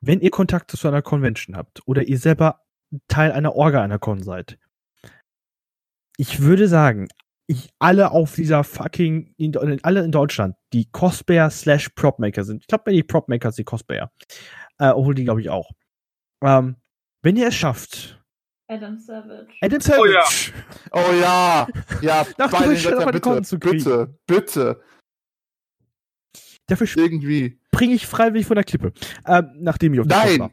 Wenn ihr Kontakt zu einer Convention habt oder ihr selber Teil einer Orga einer Con seid, ich würde sagen, ich alle auf dieser fucking, in, alle in Deutschland, die Cosplayer slash Propmaker sind. Ich glaube, die Propmakers die Cosplayer. Äh, obwohl die, glaube ich, auch. Ähm, wenn ihr es schafft,
Adam Savage.
Adam Savage,
Oh ja.
Oh ja, ja,
Nach
beide Götter,
eine Con zu
bitte, bitte, bitte,
dafür
irgendwie.
springe ich freiwillig von der Klippe. Ähm, nachdem ich auf Con war.
Nein,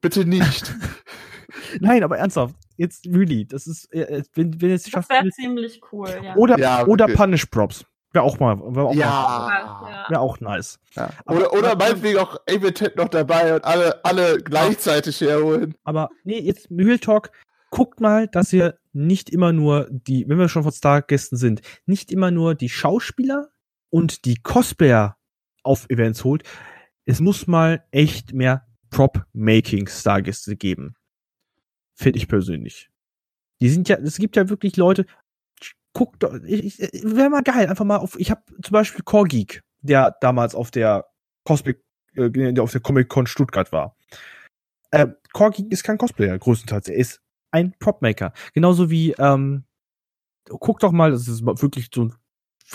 bitte nicht.
Nein, aber ernsthaft. Jetzt really, das ist, äh, wenn, wenn ihr es
Das wäre ziemlich cool, ja.
oder,
Ja,
oder. Punish Props. Wäre auch mal, wäre auch, mal,
ja.
wär auch nice.
ja.
Aber-
Oder, meinetwegen auch Evil Ted noch dabei und alle, alle gleichzeitig herholen.
Aber nee, jetzt Real Talk, guckt mal, dass ihr nicht immer nur die, wenn wir schon von Stargästen sind, nicht immer nur die Schauspieler und die Cosplayer auf Events holt. Es muss mal echt mehr Prop-Making-Stargäste geben. Finde ich persönlich. Die sind ja, es gibt ja wirklich Leute, guckt ich, ich, wäre mal geil, einfach mal auf, ich habe zum Beispiel Core Geek, der damals auf der Cosplay, äh, der auf der Comic Con Stuttgart war. Äh, Core Geek ist kein Cosplayer, größtenteils. Er ist ein Propmaker. Genauso wie, ähm, guck doch mal, das ist wirklich so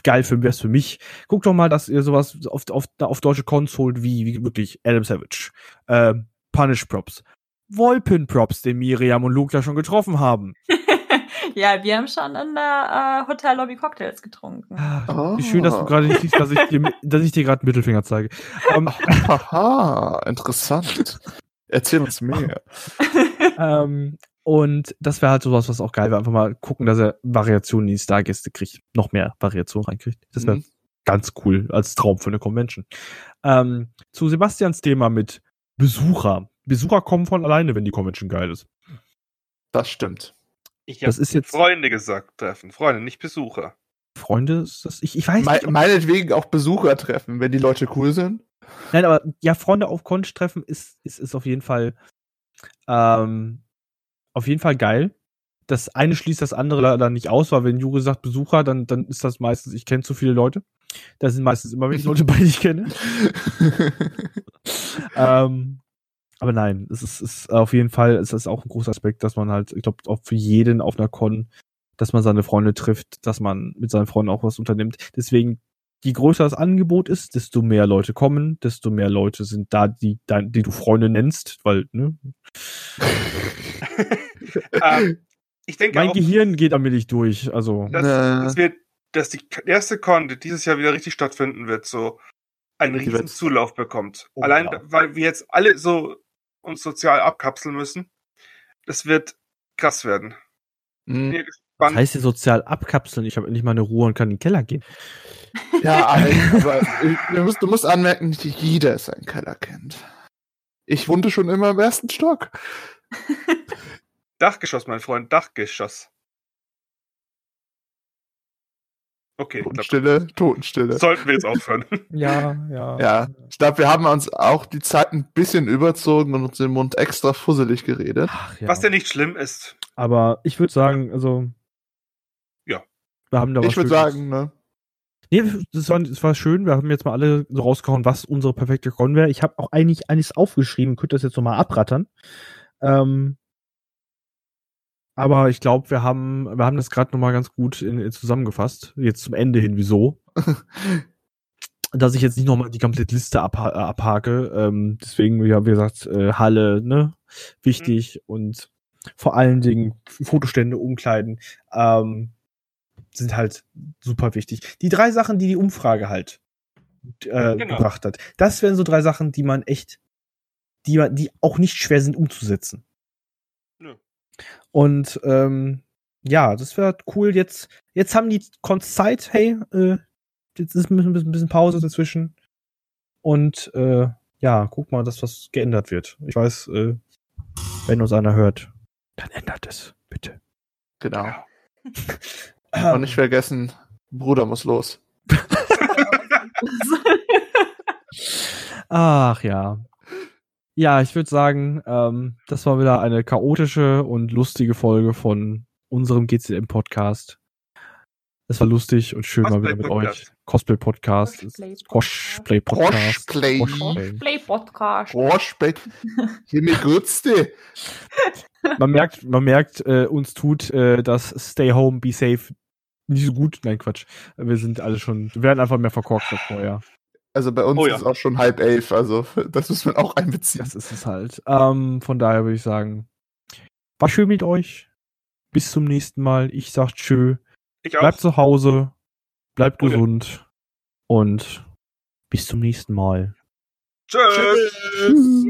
geil für, wär's für mich. Guck doch mal, dass ihr sowas auf, auf, auf deutsche Cons holt, wie, wie wirklich Adam Savage, äh, Punish Props, Wolpin Props, den Miriam und Luke ja schon getroffen haben.
ja, wir haben schon in der äh, Hotellobby Cocktails getrunken.
Oh.
Wie schön, dass du gerade nicht siehst, dass ich dir, dass ich dir gerade einen Mittelfinger zeige. Ähm,
Haha, interessant. Erzähl uns mehr.
ähm, und das wäre halt sowas, was auch geil wäre. Einfach mal gucken, dass er Variationen in die Stargäste kriegt. Noch mehr Variationen reinkriegt. Das wäre
Mhm.
ganz cool als Traum für eine Convention. Ähm, zu Sebastians Thema mit Besucher. Besucher kommen von alleine, wenn die Convention geil ist.
Das stimmt.
Ich
Das ist jetzt-
Freunde gesagt treffen. Freunde, nicht Besucher.
Freunde, ist das, ich, ich weiß
Me
nicht.
Meinetwegen auch Besucher treffen, wenn die Leute cool sind.
nein, aber ja, Freunde auf Conch treffen ist, ist, ist auf jeden Fall, ähm, auf jeden Fall geil. Das eine schließt das andere leider nicht aus, weil wenn Jure sagt Besucher, dann, dann ist das meistens, ich kenne zu viele Leute. Da sind meistens immer welche Leute bei, die ich kenne. ähm, aber nein, es ist, ist auf jeden Fall, es ist auch ein großer Aspekt, dass man halt, ich glaube, auch für jeden auf einer Con, dass man seine Freunde trifft, dass man mit seinen Freunden auch was unternimmt. Deswegen, je größer das Angebot ist, desto mehr Leute kommen, desto mehr Leute sind da, die, die du Freunde nennst, weil, ne?
ähm, ich denke
Mein
auch,
Gehirn geht allmählich durch. Also,
dass, wir, dass die erste Con, die dieses Jahr wieder richtig stattfinden wird, so einen riesen Zulauf bekommt.
Oh,
Allein,
ja.
weil wir jetzt alle so uns sozial abkapseln müssen. Das wird krass werden.
Mhm.
Das heißt, ihr sozial abkapseln. Ich habe endlich mal eine Ruhe und kann in den Keller gehen.
Ja, aber ich- du musst, du musst anmerken, nicht jeder seinen Keller kennt. Ich wohnte schon immer im ersten Stock.
Dachgeschoss, mein Freund, Dachgeschoss. Okay,
Totenstille, Totenstille.
sollten wir jetzt aufhören.
Ja, ja.
Ja, ich glaube, wir haben uns auch die Zeit ein bisschen überzogen und uns den Mund extra fusselig geredet.
Ach, ja.
Was ja nicht schlimm ist.
Aber ich würde sagen, also. Wir haben da was
Ich würde sagen, ne?
Nee, das war, das war schön. Wir haben jetzt mal alle so rausgehauen, was unsere perfekte Con wäre. Ich habe auch eigentlich einiges aufgeschrieben, könnt das jetzt nochmal abrattern. Ähm, aber ich glaube, wir haben, wir haben das gerade nochmal ganz gut in, in zusammengefasst. Jetzt zum Ende hin, wieso? Dass ich jetzt nicht nochmal die komplette Liste abha äh, abhake. Ähm, deswegen, ja, wie gesagt, äh, Halle, ne? Wichtig und vor allen Dingen Fotostände, Umkleiden. Ähm, sind halt super wichtig. Die drei Sachen, die die Umfrage halt äh,
Genau.
gebracht hat, das wären so drei Sachen, die man echt, die man, die auch nicht schwer sind umzusetzen.
Nö.
Und ähm, ja, das wäre cool. Jetzt, jetzt haben die Cons Zeit. Hey, äh, jetzt ist ein bisschen, ein bisschen Pause dazwischen. Und äh, ja, guck mal, dass was geändert wird. Ich weiß, äh, wenn uns einer hört, dann ändert es bitte.
Genau. Und nicht vergessen, Bruder muss los.
Ach ja. Ja, ich würde sagen, ähm, das war wieder eine chaotische und lustige Folge von unserem GCM-Podcast. Es war lustig und schön mal wieder mit
Cosplay-Podcast.
euch. Cosplay-Podcast. Cosplay-Podcast.
Cosplay.
Cosplay.
Play Podcast.
Spät. Hier mir grützte.
Man merkt, man merkt, äh, uns tut äh, das Stay Home, Be Safe nicht so gut. Nein, Quatsch. Wir sind alle schon, wir werden einfach mehr verkorkst als vorher.
Also bei uns
Oh ja.
ist auch schon halb elf, also das muss man auch einbeziehen.
Das ist es halt. Ähm, von daher würde ich sagen, war schön mit euch. Bis zum nächsten Mal. Ich sag tschö.
Ich auch.
Bleibt zu Hause. Bleibt
ja.
gesund. Und bis zum nächsten Mal.
Tschüss.
Tschüss.